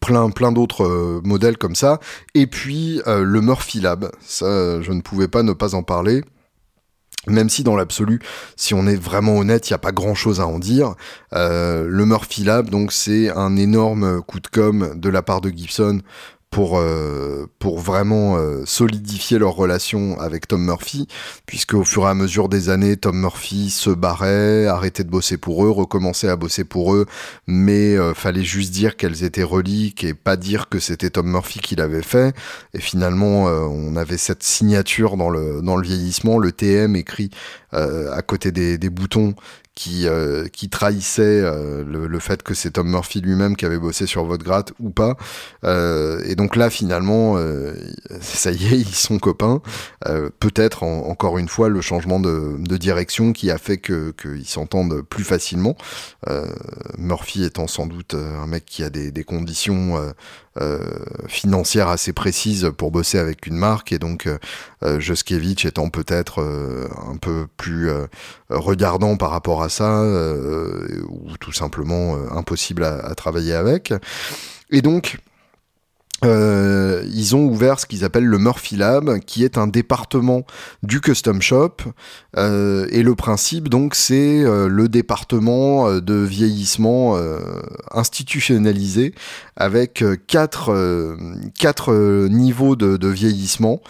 S1: Plein plein d'autres modèles comme ça. Et puis le Murphy Lab. Ça je ne pouvais pas ne pas en parler même si dans l'absolu, si on est vraiment honnête, il n'y a pas grand-chose à en dire. Euh, le Murphy Lab, donc c'est un énorme coup de com de la part de Gibson pour, euh, pour vraiment euh, solidifier leur relation avec Tom Murphy, puisque au fur et à mesure des années, Tom Murphy se barrait, arrêtait de bosser pour eux, recommençait à bosser pour eux, mais euh, fallait juste dire qu'elles étaient reliques et pas dire que c'était Tom Murphy qui l'avait fait. Et finalement, on avait cette signature dans le, dans le vieillissement, le TM écrit à côté des, des boutons qui, euh, qui trahissait euh, le, fait que c'est Tom Murphy lui-même qui avait bossé sur votre gratte ou pas. Euh, et donc là, finalement, ça y est, ils sont copains. Peut-être encore une fois le changement de, de direction qui a fait que qu'ils s'entendent plus facilement. Murphy étant sans doute un mec qui a des, des conditions euh, financière assez précise pour bosser avec une marque et donc euh, Joskevich étant peut-être euh, un peu plus regardant par rapport à ça ou tout simplement impossible à, à, travailler avec. Et donc euh, ils ont ouvert ce qu'ils appellent le Murphy Lab, qui est un département du custom shop. Euh, et le principe, donc, c'est euh, le département euh, de vieillissement euh, institutionnalisé avec quatre, quatre niveaux de, de vieillissement.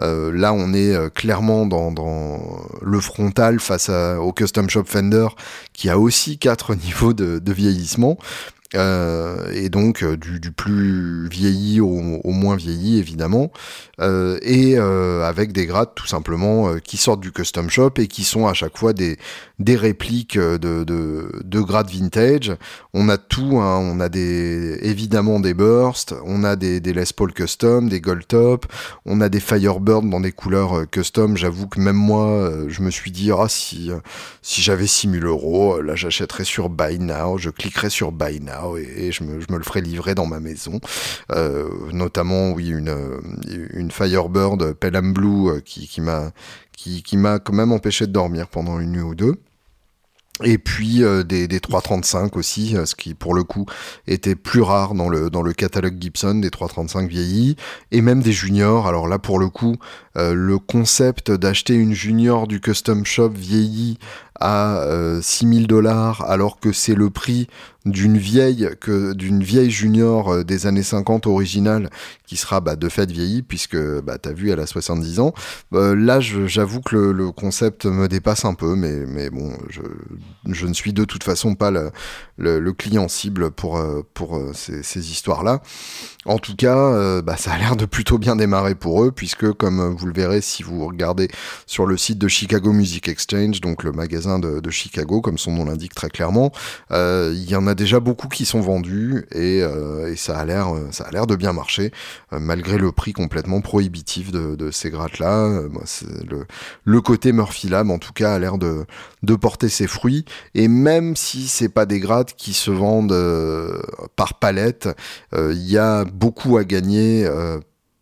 S1: là, on est clairement dans, dans, le frontal face au Custom Shop Fender, qui a aussi quatre [LAUGHS] niveaux de, de vieillissement. Euh, et donc euh, du, plus vieilli au, moins vieilli évidemment, euh, et avec des grades tout simplement qui sortent du custom shop et qui sont à chaque fois des, répliques de, de, de grades vintage. On a tout, hein, on a des évidemment des bursts, on a des, des Les Paul custom, des Gold Top, on a des Firebird dans des couleurs custom. J'avoue que même moi, je me suis dit ah si si j'avais 6000 euros, là j'achèterais sur Buy Now, je cliquerais sur Buy Now et, je, me, le ferais livrer dans ma maison. notamment oui une, une une Firebird Pelham Blue euh, qui, qui m'a qui, qui m'a quand même empêché de dormir pendant une nuit ou deux. Et puis euh, des, des 335 aussi, euh, ce qui pour le coup était plus rare dans le, dans le catalogue Gibson, des 335 vieillis, et même des juniors. Alors là pour le coup, le concept d'acheter une junior du custom shop vieilli à 6000 dollars alors que c'est le prix d'une vieille que d'une vieille junior euh, des années 50 originale qui sera bah, de fait vieillie puisque bah, t'as vu elle a 70 ans. Euh, là j'avoue que le, concept me dépasse un peu mais, mais bon je, je ne suis de toute façon pas le, le, client cible pour, euh, pour ces, ces histoires là en tout cas bah, ça a l'air de plutôt bien démarrer pour eux puisque comme vous le verrez si vous regardez sur le site de Chicago Music Exchange donc le magasin de, Chicago comme son nom l'indique très clairement. Il y en a déjà beaucoup qui sont vendus et, euh, ça a l'air euh, ça a l'air de bien marcher euh, malgré le prix complètement prohibitif de, ces grattes là le, le côté Murphy Lab en tout cas a l'air de, de porter ses fruits. Et même si c'est pas des grattes qui se vendent par palette il y a beaucoup à gagner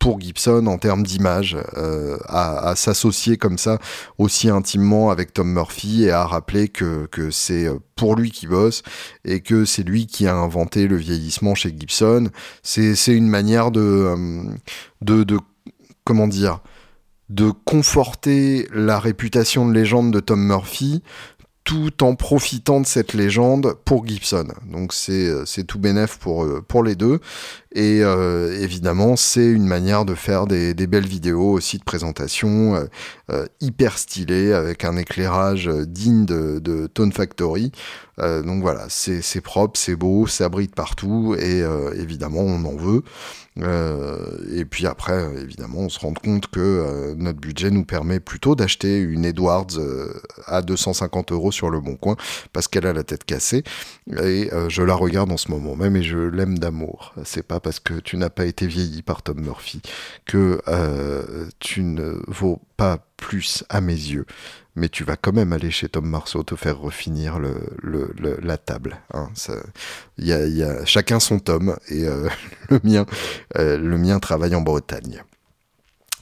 S1: pour Gibson en termes d'image, euh, à, s'associer comme ça aussi intimement avec Tom Murphy et à rappeler que, c'est euh, pour lui qui bosse et que c'est lui qui a inventé le vieillissement chez Gibson. C'est une manière de, euh, de, comment dire de conforter la réputation de légende de Tom Murphy tout en profitant de cette légende pour Gibson. Donc c'est tout bénef pour les deux. Et euh, évidemment, c'est une manière de faire des, belles vidéos aussi de présentation euh, euh, hyper stylées avec un éclairage digne de, Tone Factory. donc voilà, c'est propre, c'est beau, ça brille partout et évidemment, on en veut. et puis après, évidemment, on se rend compte que notre budget nous permet plutôt d'acheter une Edwards à 250 euros sur le bon coin parce qu'elle a la tête cassée. Et je la regarde en ce moment même et je l'aime d'amour. C'est pas parce que tu n'as pas été vieilli par Tom Murphy que euh, tu ne vaux pas plus à mes yeux. Mais tu vas quand même aller chez Tom Marceau te faire refinir la table. Hein. y a, chacun son Tom et euh, [LAUGHS] le mien, euh, le mien travaille en Bretagne.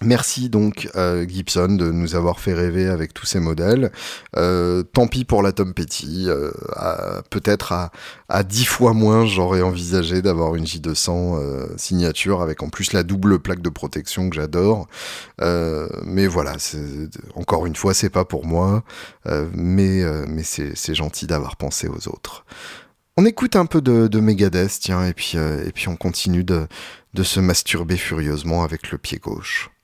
S1: Merci donc euh, Gibson de nous avoir fait rêver avec tous ces modèles. Euh, tant pis pour la Tom Petty. Euh, peut-être à, à 10 fois moins, j'aurais envisagé d'avoir une J200 signature avec en plus la double plaque de protection que j'adore. mais voilà, encore une fois, c'est pas pour moi. mais mais c'est gentil d'avoir pensé aux autres. On écoute un peu de, de Megadeth, tiens, et puis, et puis on continue de, de se masturber furieusement avec le pied gauche.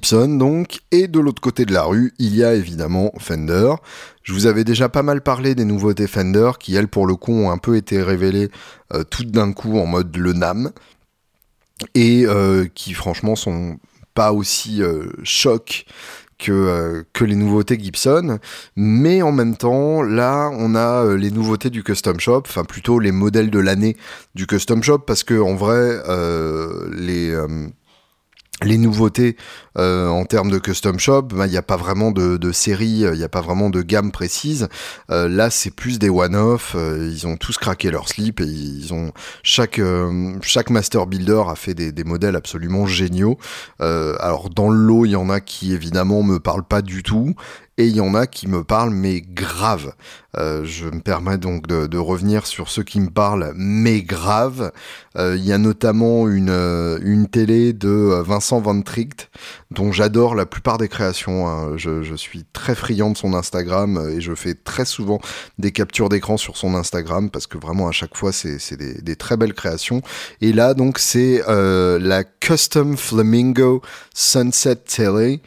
S1: Gibson donc, et de l'autre côté de la rue, il y a évidemment Fender. Je vous avais déjà pas mal parlé des nouveautés Fender, qui elles pour le coup ont un peu été révélées euh, toutes d'un coup en mode le NAM, et euh, qui franchement sont pas aussi euh, choc que, que, les nouveautés Gibson, mais en même temps, là, on a les nouveautés du Custom Shop, enfin plutôt les modèles de l'année du Custom Shop, parce que en vrai, les les nouveautés euh, en termes de custom shop, bah, il n'y a pas vraiment de, série, il n'y a pas vraiment de gamme précise. Euh, là, c'est plus des one-off. Euh, ils ont tous craqué leur slip et ils ont chaque chaque master builder a fait des, des modèles absolument géniaux. alors dans le lot, il y en a qui évidemment me parlent pas du tout et il y en a qui me parlent mais grave. Euh, je me permets donc de, revenir sur ceux qui me parlent mais grave. Euh, il y a notamment une, euh, une télé de Vincent Van Tricht dont j'adore la plupart des créations. Hein. Je, suis très friand de son Instagram et je fais très souvent des captures d'écran sur son Instagram parce que vraiment à chaque fois c'est des, des, très belles créations. Et là donc c'est la Custom Flamingo Sunset Tele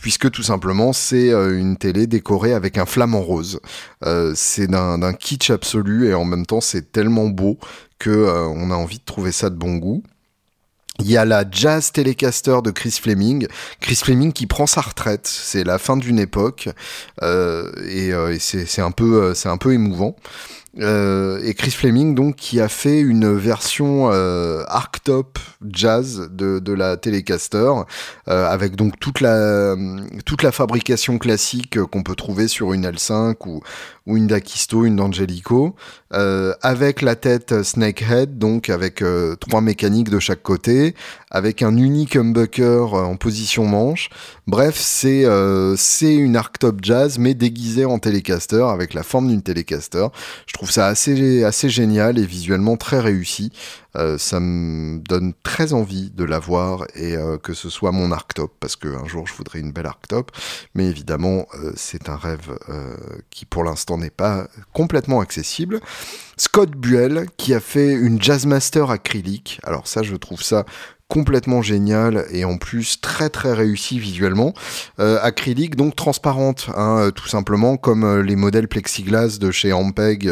S1: puisque tout simplement c'est une télé décorée avec un flamant rose. C'est d'un kitsch absolu et en même temps c'est tellement beau que on a envie de trouver ça de bon goût. Il y a la Jazz Telecaster de Chris Fleming. Chris Fleming qui prend sa retraite. C'est la fin d'une époque euh, et, euh, et c'est un peu euh, c'est un peu émouvant. Euh, et Chris Fleming donc qui a fait une version euh, arctop jazz de, de la Telecaster euh, avec donc toute la toute la fabrication classique qu'on peut trouver sur une L5 ou, ou une Dakisto, une D'Angelico, euh, avec la tête Snakehead, donc avec euh, trois mécaniques de chaque côté, avec un unique humbucker euh, en position manche. Bref, c'est c'est une arctop jazz mais déguisée en Telecaster avec la forme d'une Telecaster. Je trouve ça assez assez génial et visuellement très réussi. Euh, ça me donne très envie de l'avoir et euh, que ce soit mon arctop parce qu'un jour je voudrais une belle arctop mais évidemment euh, c'est un rêve qui pour l'instant n'est pas complètement accessible Scott Buell qui a fait une Jazzmaster acrylique alors ça je trouve ça complètement génial et en plus très très réussi visuellement. acrylique donc transparente, hein, tout simplement comme les modèles plexiglas de chez Ampeg,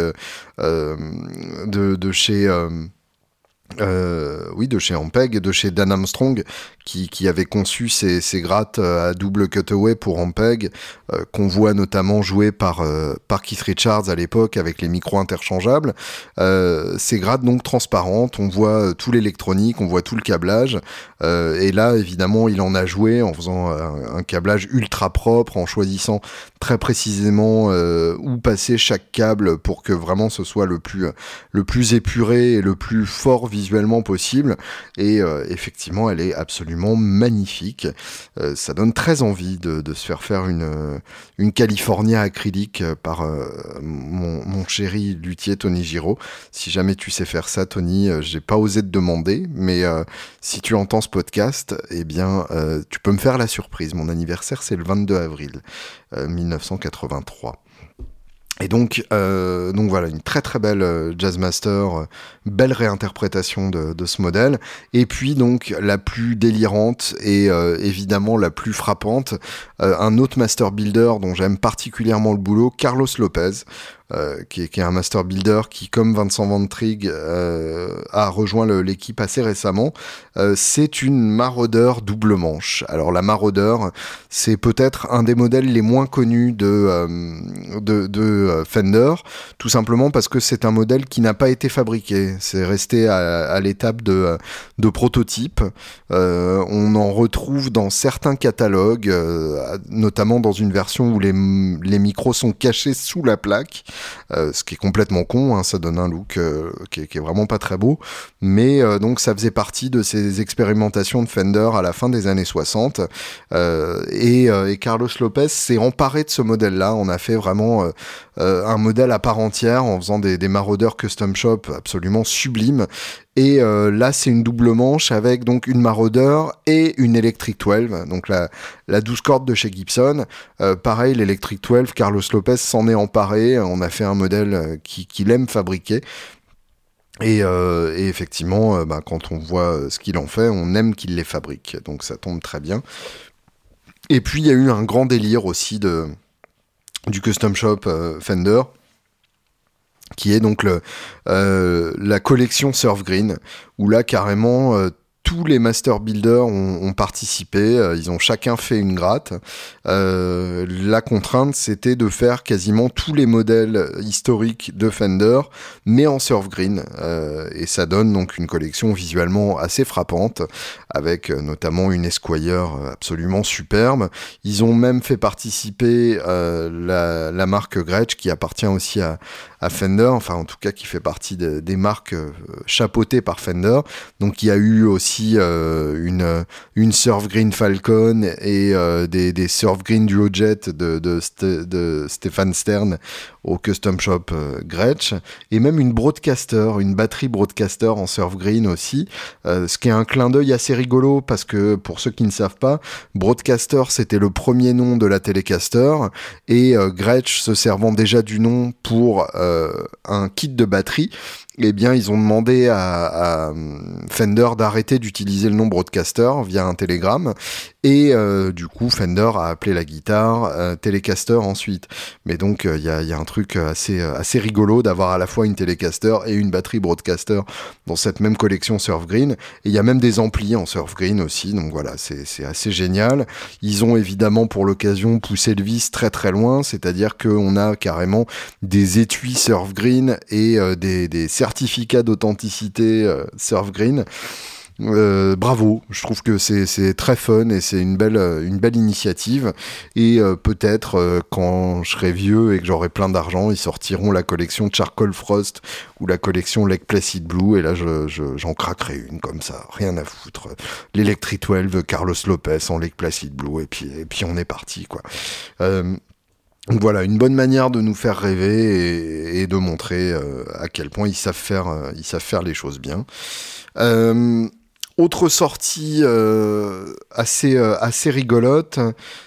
S1: de, chez euh, oui, de chez Ampeg, de chez Dan Armstrong, qui, qui avait conçu ces, ces, grattes euh, à double cutaway pour Ampeg, euh, qu'on voit notamment jouer par, euh, par Keith Richards à l'époque avec les micros interchangeables. Euh, ces grattes donc transparentes, on voit tout l'électronique, on voit tout le câblage, et là évidemment il en a joué en faisant un, un câblage ultra propre, en choisissant très précisément où passer chaque câble pour que vraiment ce soit le plus, le plus épuré et le plus fort visuellement possible. Et euh, effectivement, elle est absolument magnifique. Euh, ça donne très envie de, se faire faire une, California acrylique par euh, mon, mon, chéri luthier Tony Giraud. Si jamais tu sais faire ça, Tony, j'ai pas osé te demander, mais si tu entends ce podcast, eh bien, tu peux me faire la surprise. Mon anniversaire, c'est le 22 avril 1983. Et donc, euh, donc voilà, une très très belle euh, Jazz Master, euh, belle réinterprétation de, ce modèle. Et puis donc la plus délirante et euh, évidemment la plus frappante, un autre Master Builder dont j'aime particulièrement le boulot, Carlos Lopez. Euh, qui, est, qui, est, un master builder qui, comme Vincent Van Trig, euh, a rejoint l'équipe assez récemment. Euh, c'est une maraudeur double manche. Alors la maraudeur, c'est peut-être un des modèles les moins connus de, euh, de, de, Fender, tout simplement parce que c'est un modèle qui n'a pas été fabriqué. C'est resté à, à l'étape de, de prototype. on en retrouve dans certains catalogues, notamment dans une version où les, les micros sont cachés sous la plaque. Euh, ce qui est complètement con, hein, ça donne un look euh, qui, est, vraiment pas très beau, mais euh, donc ça faisait partie de ces expérimentations de Fender à la fin des années 60, et, Carlos Lopez s'est emparé de ce modèle-là, on a fait vraiment un modèle à part entière en faisant des, des maraudeurs custom shop absolument sublimes, et euh, là, c'est une double manche avec donc une Marauder et une Electric 12, donc la, la 12 cordes de chez Gibson. Euh, pareil, l'Electric 12, Carlos Lopez s'en est emparé. On a fait un modèle euh, qu'il aime fabriquer. Et, effectivement, bah, quand on voit ce qu'il en fait, on aime qu'il les fabrique. Donc ça tombe très bien. Et puis, il y a eu un grand délire aussi de, du custom shop Fender qui est donc euh, la collection Surf Green, où là carrément euh, tous les master builders ont, participé, euh, ils ont chacun fait une gratte. La contrainte, c'était de faire quasiment tous les modèles historiques de Fender, mais en surf green. Et ça donne donc une collection visuellement assez frappante, avec notamment une Esquire absolument superbe. Ils ont même fait participer la, la, marque Gretsch, qui appartient aussi à, Fender, enfin en tout cas qui fait partie de, des marques chapeautées par Fender. Donc il y a eu aussi euh, une, Surf Green Falcon et euh, des, des Surf Green Duojet de, de, de, Stéphane Stern au Custom Shop euh, Gretsch et même une Broadcaster, une batterie Broadcaster en Surf Green aussi, ce qui est un clin d'œil assez rigolo parce que pour ceux qui ne savent pas, Broadcaster c'était le premier nom de la Telecaster et Gretsch se servant déjà du nom pour un kit de batterie eh bien, ils ont demandé à, Fender d'arrêter d'utiliser le nom broadcaster via un télégramme. Et euh, du coup, Fender a appelé la guitare euh, Telecaster ensuite. Mais donc, euh, il y, a, un truc assez, assez rigolo d'avoir à la fois une Telecaster et une batterie broadcaster dans cette même collection Surf Green. Et il y a même des amplis en Surf Green aussi. Donc voilà, c'est assez génial. Ils ont évidemment pour l'occasion poussé le vice très très loin. C'est-à-dire qu'on a carrément des étuis Surf Green et des, des certificat d'authenticité euh, Surf Green. Euh, bravo, je trouve que c'est très fun et c'est une belle, euh, initiative. Et peut-être quand je serai vieux et que j'aurai plein d'argent, ils sortiront la collection Charcoal Frost ou la collection Lake Placid Blue. Et là, j'en je, craquerai une comme ça, rien à foutre. L'Electric 12 de Carlos Lopez en Lake Placid Blue. Et puis, et puis on est parti, quoi. Donc voilà, une bonne manière de nous faire rêver et, de montrer euh, à quel point ils savent faire, euh, ils savent faire les choses bien. Euh, autre sortie assez, assez rigolote,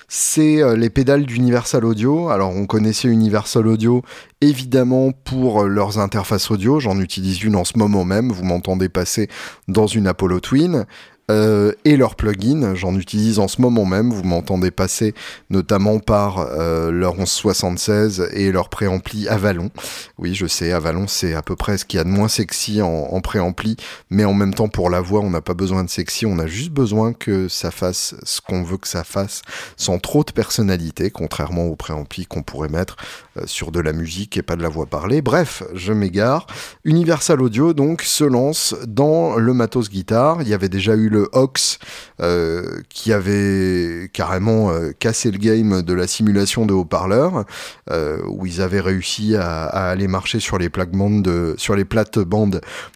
S1: c'est les pédales d'Universal Audio. Alors on connaissait Universal Audio évidemment pour leurs interfaces audio, j'en utilise une en ce moment même, vous m'entendez passer dans une Apollo Twin. Euh, et leurs plugins. J'en utilise en ce moment même. Vous m'entendez passer notamment par euh, leur 1176 et leur préampli Avalon. Oui, je sais, Avalon, c'est à peu près ce qu'il y a de moins sexy en, préampli, mais en même temps, pour la voix, on n'a pas besoin de sexy, on a juste besoin que ça fasse ce qu'on veut que ça fasse, sans trop de personnalité, contrairement au préampli qu'on pourrait mettre euh, sur de la musique et pas de la voix parlée. Bref, je m'égare. Universal Audio, donc, se lance dans le matos guitare. Il y avait déjà eu le le Ox euh, qui avait carrément euh, cassé le game de la simulation de haut-parleurs, euh, où ils avaient réussi à, aller marcher sur les plates-bandes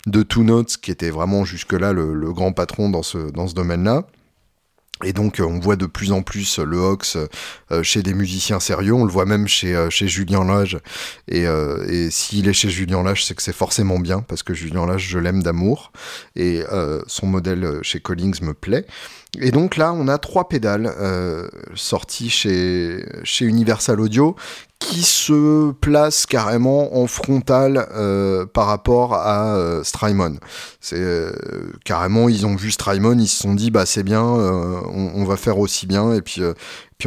S1: de, Two Notes, qui était vraiment jusque-là le, grand patron dans ce, dans ce domaine-là. Et donc on voit de plus en plus le Hox euh, chez des musiciens sérieux, on le voit même chez, euh, Julien Lage. Et, euh, s'il est chez Julien Lage, c'est que c'est forcément bien, parce que Julien Lage, je l'aime d'amour. Et son modèle chez Collings me plaît. Et donc là, on a trois pédales euh, sorties chez Universal Audio qui se placent carrément en frontal euh, par rapport à euh, Strymon. C'est euh, carrément, ils ont vu Strymon, ils se sont dit bah c'est bien, on, on, va faire aussi bien et puis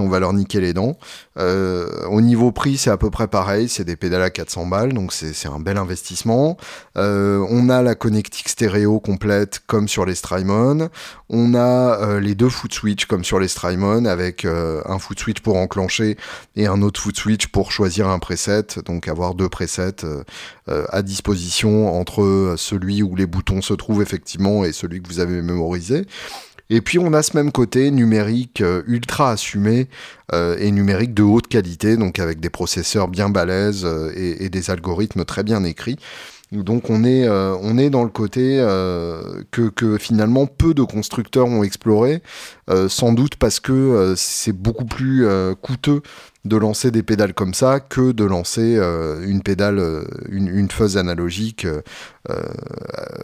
S1: on va leur niquer les dents. Euh, au niveau prix, c'est à peu près pareil, c'est des pédales à 400 balles, donc c'est un bel investissement. Euh, on a la connectique stéréo complète comme sur les Strymon. On a euh, les deux foot switch comme sur les Strymon avec un foot switch pour enclencher et un autre foot switch pour choisir un preset, donc avoir deux presets à disposition entre celui où les boutons se trouvent effectivement et celui que vous avez mémorisé. Et puis on a ce même côté numérique euh, ultra assumé euh, et numérique de haute qualité, donc avec des processeurs bien balèzes euh, et, des algorithmes très bien écrits. Donc on est, on est dans le côté que, que, finalement peu de constructeurs ont exploré, sans doute parce que c'est beaucoup plus coûteux de lancer des pédales comme ça que de lancer euh, une pédale, euh, une, une analogique euh,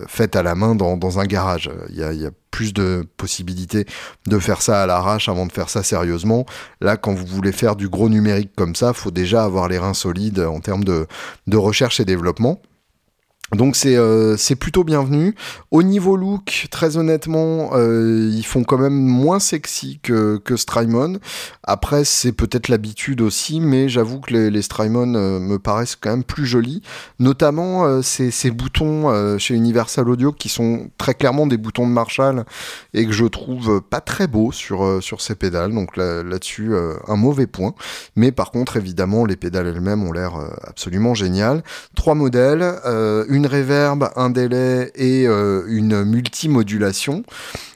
S1: faite à la main dans, un garage. Il y, a, plus de possibilités de faire ça à l'arrache avant de faire ça sérieusement. Là, quand vous voulez faire du gros numérique comme ça, faut déjà avoir les reins solides en termes de recherche et développement. Donc c'est euh, c'est plutôt bienvenu. Au niveau look, très honnêtement, euh, ils font quand même moins sexy que, Strymon. Après, c'est peut-être l'habitude aussi, mais j'avoue que les, Strymon euh, me paraissent quand même plus jolis. Notamment ces, boutons chez Universal Audio qui sont très clairement des boutons de Marshall et que je trouve pas très beaux sur, sur ces pédales. Donc là-dessus, là un mauvais point. Mais par contre, évidemment, les pédales elles-mêmes ont l'air absolument géniales. Trois modèles, une une reverb, un délai et euh, une multimodulation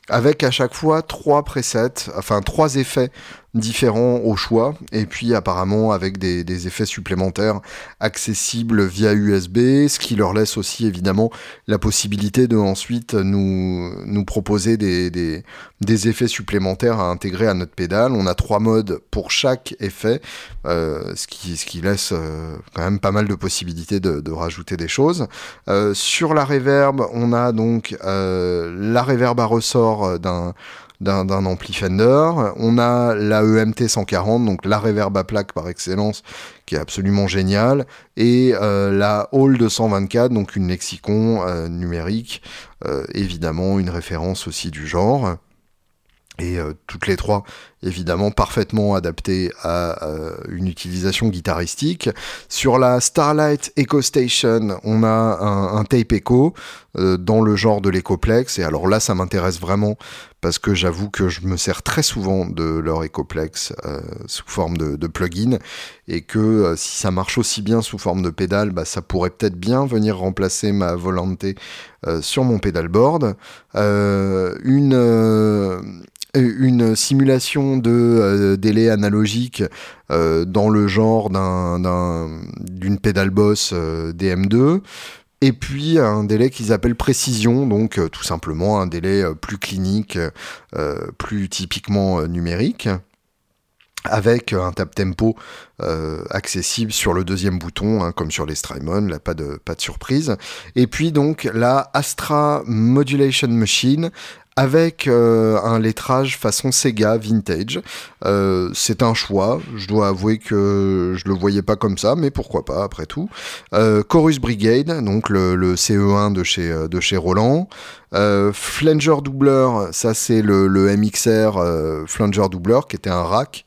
S1: avec à chaque fois trois presets, enfin trois effets différents au choix, et puis apparemment avec des, effets supplémentaires accessibles via USB, ce qui leur laisse aussi évidemment la possibilité de ensuite nous, nous proposer des, des, effets supplémentaires à intégrer à notre pédale. On a trois modes pour chaque effet, euh, ce, qui, ce qui laisse euh, quand même pas mal de possibilités de, de rajouter des choses. Euh, sur la reverb, on a donc la reverb à ressort genre d'un d'un ampli Fender. On a la EMT 140, donc la reverb à plaque par excellence, qui est absolument géniale, et euh, la Hall 224, donc une lexicon euh, numérique, euh, évidemment une référence aussi du genre. Et toutes les trois, évidemment, parfaitement adaptées à une utilisation guitaristique. Sur la Starlight Echo Station, on a un, tape echo dans le genre de l'Ecoplex. Et alors là, ça m'intéresse vraiment parce que j'avoue que je me sers très souvent de leur Ecoplex euh, sous forme de, plugin et que euh, si ça marche aussi bien sous forme de pédale, bah, ça pourrait peut-être bien venir remplacer ma volonté euh, sur mon pédalboard. une une simulation de délai analogique dans le genre d'une pédale boss DM2, et puis un délai qu'ils appellent précision, donc euh, tout simplement un délai euh, plus clinique, euh, plus typiquement numérique avec un tap tempo accessible sur le deuxième bouton, hein, comme sur les Strymon, là pas de, pas de surprise. Et puis donc la Astra Modulation Machine avec euh, un lettrage façon Sega vintage. Euh, c'est un choix, je dois avouer que je le voyais pas comme ça, mais pourquoi pas après tout. Euh, Chorus Brigade, donc le, le, CE1 de chez, de chez Roland. Flanger Doubler, ça c'est le, MXR Flanger Doubler qui était un rack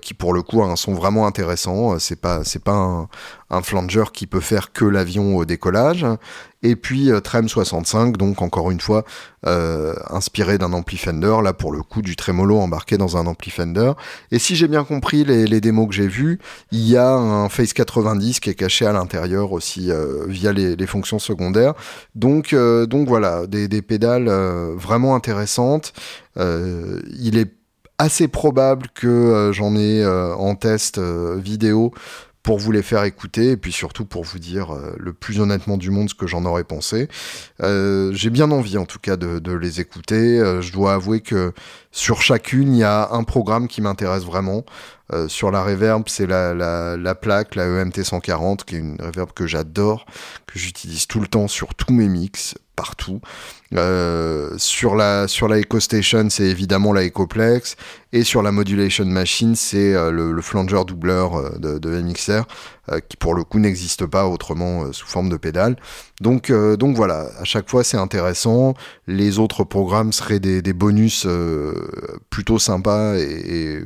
S1: qui pour le coup a un son vraiment intéressant. C'est pas c'est pas un, flanger qui peut faire que l'avion au décollage et puis euh, Trem 65, donc encore une fois euh, inspiré d'un ampli Fender, là pour le coup du trémolo embarqué dans un ampli Fender. Et si j'ai bien compris les, démos que j'ai vues, il y a un Phase 90 qui est caché à l'intérieur aussi euh, via les, fonctions secondaires. Donc, donc voilà, des, des pédales vraiment intéressantes. il est assez probable que j'en ai en test vidéo pour vous les faire écouter et puis surtout pour vous dire euh, le plus honnêtement du monde ce que j'en aurais pensé. Euh, j'ai bien envie en tout cas de, les écouter. Euh, je dois avouer que sur chacune, il y a un programme qui m'intéresse vraiment. Euh, sur la reverb, c'est la, la, plaque, la EMT 140, qui est une reverb que j'adore, que j'utilise tout le temps sur tous mes mix, partout. Euh, sur la sur la EcoStation, c'est évidemment la Ecoplex, et sur la Modulation Machine, c'est euh, le, le, flanger doubleur euh, de, de euh, qui pour le coup n'existe pas autrement sous forme de pédale. Donc donc voilà, à chaque fois c'est intéressant. Les autres programmes seraient des, des bonus plutôt sympas et, et,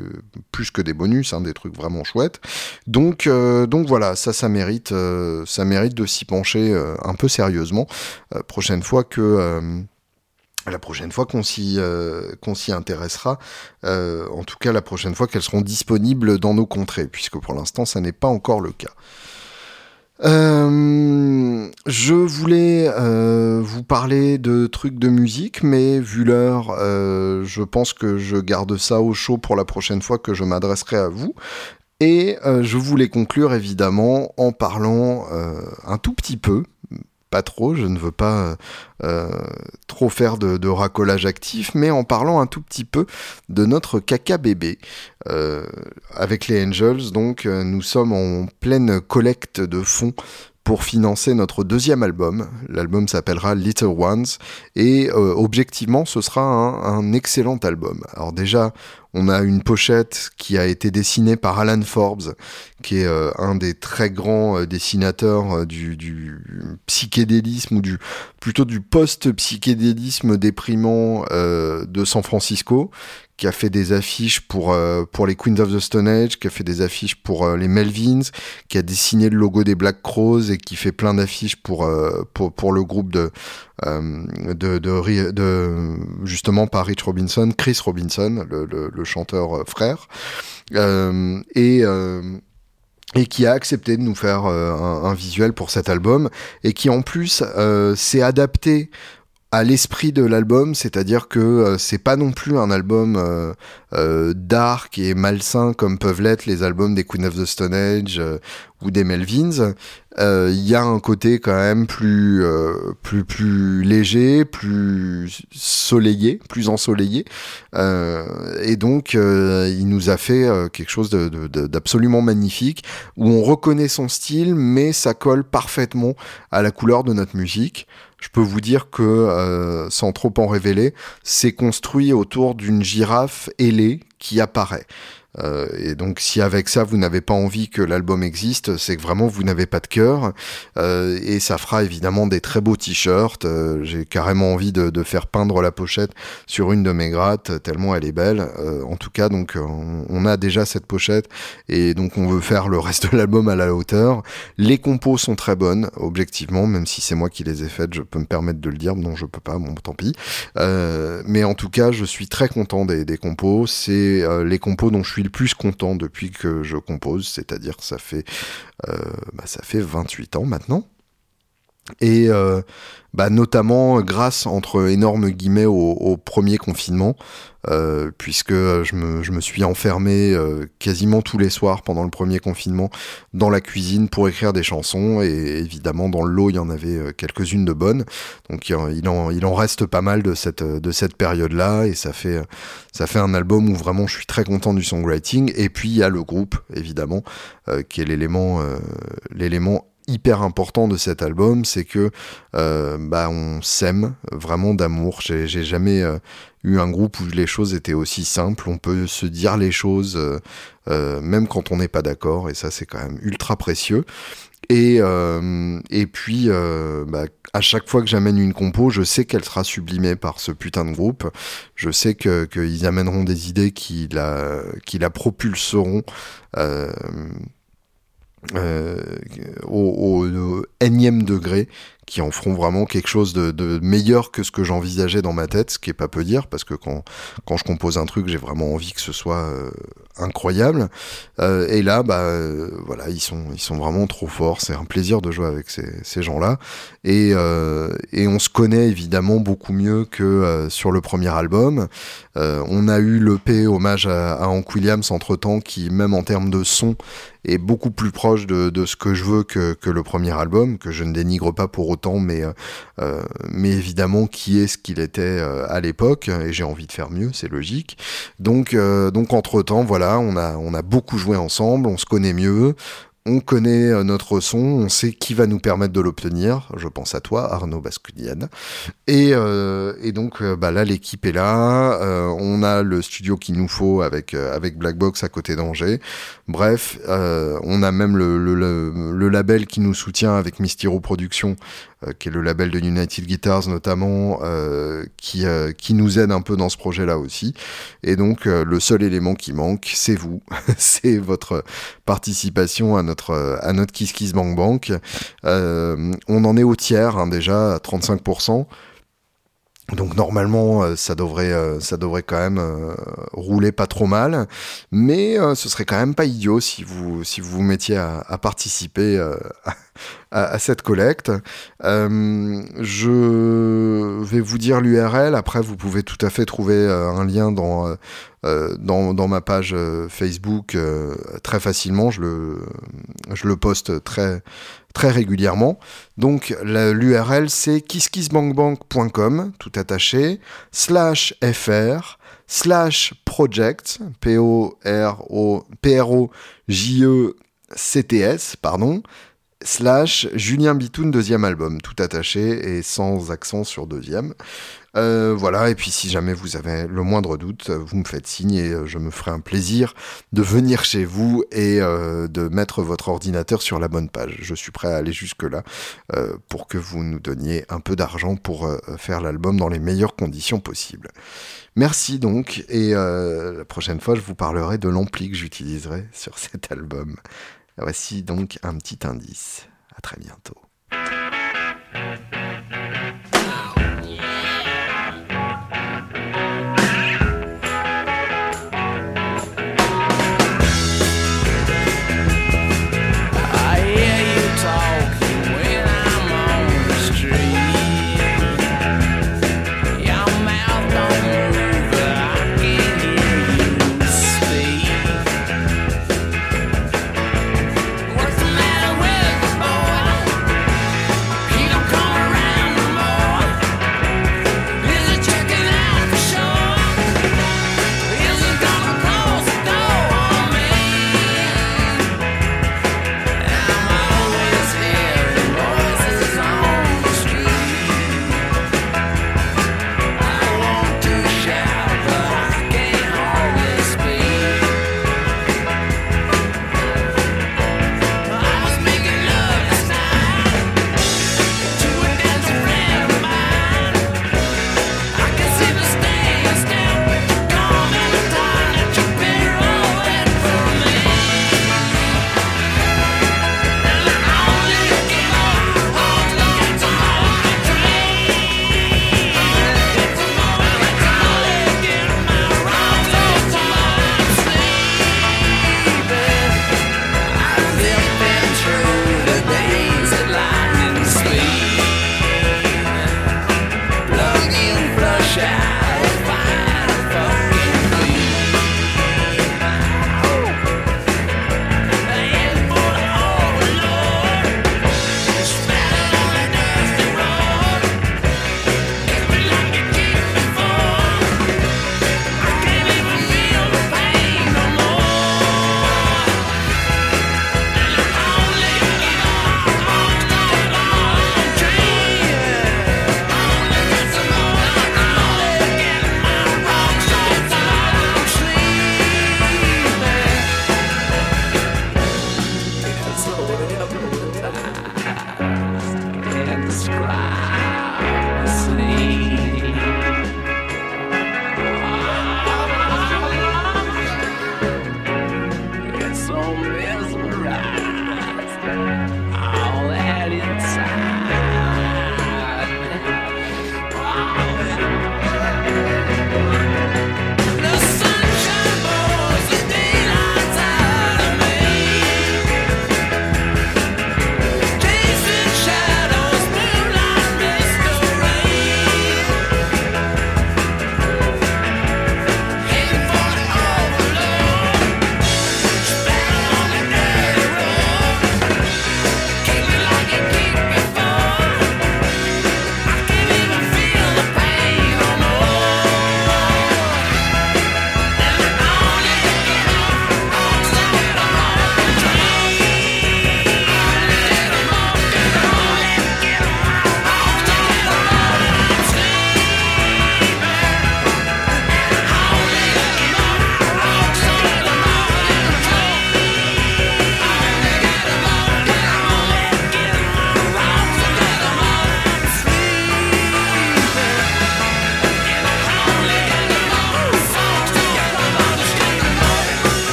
S1: plus que des bonus, hein, des trucs vraiment chouettes. Donc donc voilà, ça ça mérite ça mérite de s'y pencher un peu sérieusement. prochaine fois que la prochaine fois qu'on s'y euh, qu'on s'y intéressera, euh, en tout cas la prochaine fois qu'elles seront disponibles dans nos contrées, puisque pour l'instant ça n'est pas encore le cas. Euh, je voulais vous parler de trucs de musique, mais vu l'heure, je pense que je garde ça au chaud pour la prochaine fois que je m'adresserai à vous. Et je voulais conclure évidemment en parlant un tout petit peu, trop, je ne veux pas euh, trop faire de, racolage actif, mais en parlant un tout petit peu de notre caca bébé. Euh, avec les Angels, donc, euh, nous sommes en pleine collecte de fonds pour financer notre deuxième album. L'album s'appellera Little Ones et objectivement ce sera un, un, excellent album. Alors déjà on a une pochette qui a été dessinée par Alan Forbes, qui est euh, un des très grands euh, dessinateurs euh, du, psychédélisme ou du plutôt du post-psychédélisme déprimant de San Francisco, qui a fait des affiches pour, les Queens of the Stone Age, qui a fait des affiches pour les Melvins, qui a dessiné le logo des Black Crows et qui fait plein d'affiches pour, le groupe de, de, justement par Rich Robinson, Chris Robinson, le, chanteur frère. et et qui a accepté de nous faire un, visuel pour cet album et qui en plus euh, s'est adapté à l'esprit de l'album, c'est-à-dire que euh, c'est pas non plus un album euh, euh, dark et malsain comme peuvent l'être les albums des Queen of the Stone Age ou des Melvins, euh, il y a un côté quand même plus, euh, plus, plus léger, plus soleillé, plus ensoleillé. Euh, et donc, il nous a fait quelque chose d'absolument magnifique, où on reconnaît son style, mais ça colle parfaitement à la couleur de notre musique. Je peux vous dire que, sans trop en révéler, c'est construit autour d'une girafe ailée qui apparaît. Euh, et donc si avec ça vous n'avez pas envie que l'album existe, c'est que vraiment vous n'avez pas de cœur. Euh, et ça fera évidemment des très beaux t-shirts. Euh, j'ai carrément envie de, faire peindre la pochette sur une de mes grattes, tellement elle est belle. en tout cas, donc on, a déjà cette pochette et donc on veut faire le reste de l'album à la hauteur. Les compos sont très bonnes, objectivement, même si c'est moi qui les ai faites, je peux me permettre de le dire. Non, je peux pas, bon tant pis. mais en tout cas, je suis très content des, des compos. C'est les compos dont je suis plus content depuis que je compose, c'est-à-dire ça fait, euh, bah, ça fait 28 ans maintenant. Et euh, bah, notamment grâce, entre énormes guillemets, au, premier confinement, euh, puisque je me, je me, suis enfermé euh, quasiment tous les soirs pendant le premier confinement dans la cuisine pour écrire des chansons, et évidemment dans le lot il y en avait euh, quelques-unes de bonnes, donc il en, il en reste pas mal de cette, de cette période-là, et ça fait, ça fait un album où vraiment je suis très content du songwriting, et puis il y a le groupe, évidemment, qui est l'élément l'élément hyper important de cet album, c'est que euh, bah, on s'aime vraiment d'amour. J'ai jamais euh, eu un groupe où les choses étaient aussi simples. On peut se dire les choses euh, même quand on n'est pas d'accord, et ça c'est quand même ultra précieux. Et, et puis, bah, à chaque fois que j'amène une compo, je sais qu'elle sera sublimée par ce putain de groupe. Je sais qu'ils amèneront des idées qui la, qui la propulseront euh, au, au, énième degré qui en feront vraiment quelque chose de, meilleur que ce que j'envisageais dans ma tête, ce qui est pas peu dire, parce que quand, quand je compose un truc, j'ai vraiment envie que ce soit euh, incroyable. Euh, et là, bah euh, voilà, ils sont, ils sont vraiment trop forts. C'est un plaisir de jouer avec ces, ces gens-là. Et, et on se connaît évidemment beaucoup mieux que sur le premier album. on a eu l'EP hommage à, Hank Williams entre temps, qui même en termes de son est beaucoup plus proche de, de ce que je veux que, que le premier album, que je ne dénigre pas pour autant, mais, euh, euh, mais évidemment, qui est ce qu'il était euh, à l'époque, et j'ai envie de faire mieux, c'est logique. Donc, donc entre-temps, voilà, on a, on a beaucoup joué ensemble, on se connaît mieux, on connaît euh, notre son, on sait qui va nous permettre de l'obtenir. Je pense à toi, Arnaud Basculian. Et, euh, donc euh, bah là, l'équipe est là. on a le studio qu'il nous faut avec avec Black Box à côté d'Angers. Bref, on a même le, le, label qui nous soutient avec Mystiro Productions qui est le label de United Guitars notamment, qui, qui nous aide un peu dans ce projet-là aussi. Et donc le seul élément qui manque, c'est vous, [LAUGHS] c'est votre participation à notre à notre Kiss Kiss Bank Bank. on en est au tiers hein, déjà, à 35%. Donc normalement, euh, ça devrait, euh, ça devrait quand même euh, rouler pas trop mal, mais ce serait quand même pas idiot si vous, si vous vous mettiez à, à participer à, cette collecte. je vais vous dire l'URL. Après, vous pouvez tout à fait trouver un lien dans, dans, dans, ma page Facebook très facilement. Je le, je le poste très très régulièrement. Donc l'URL c'est kisskissbankbank.com, tout attaché, slash fr, slash project, P-O-R-O-J-E-C-T-S, pardon, slash Julien Bitoun deuxième album, tout attaché et sans accent sur deuxième. Euh, voilà, et puis si jamais vous avez le moindre doute, vous me faites signe et euh, je me ferai un plaisir de venir chez vous et euh, de mettre votre ordinateur sur la bonne page. Je suis prêt à aller jusque-là pour que vous nous donniez un peu d'argent pour faire l'album dans les meilleures conditions possibles. Merci donc, et la prochaine fois je vous parlerai de l'ampli que j'utiliserai sur cet album. Voici donc un petit indice. À très bientôt.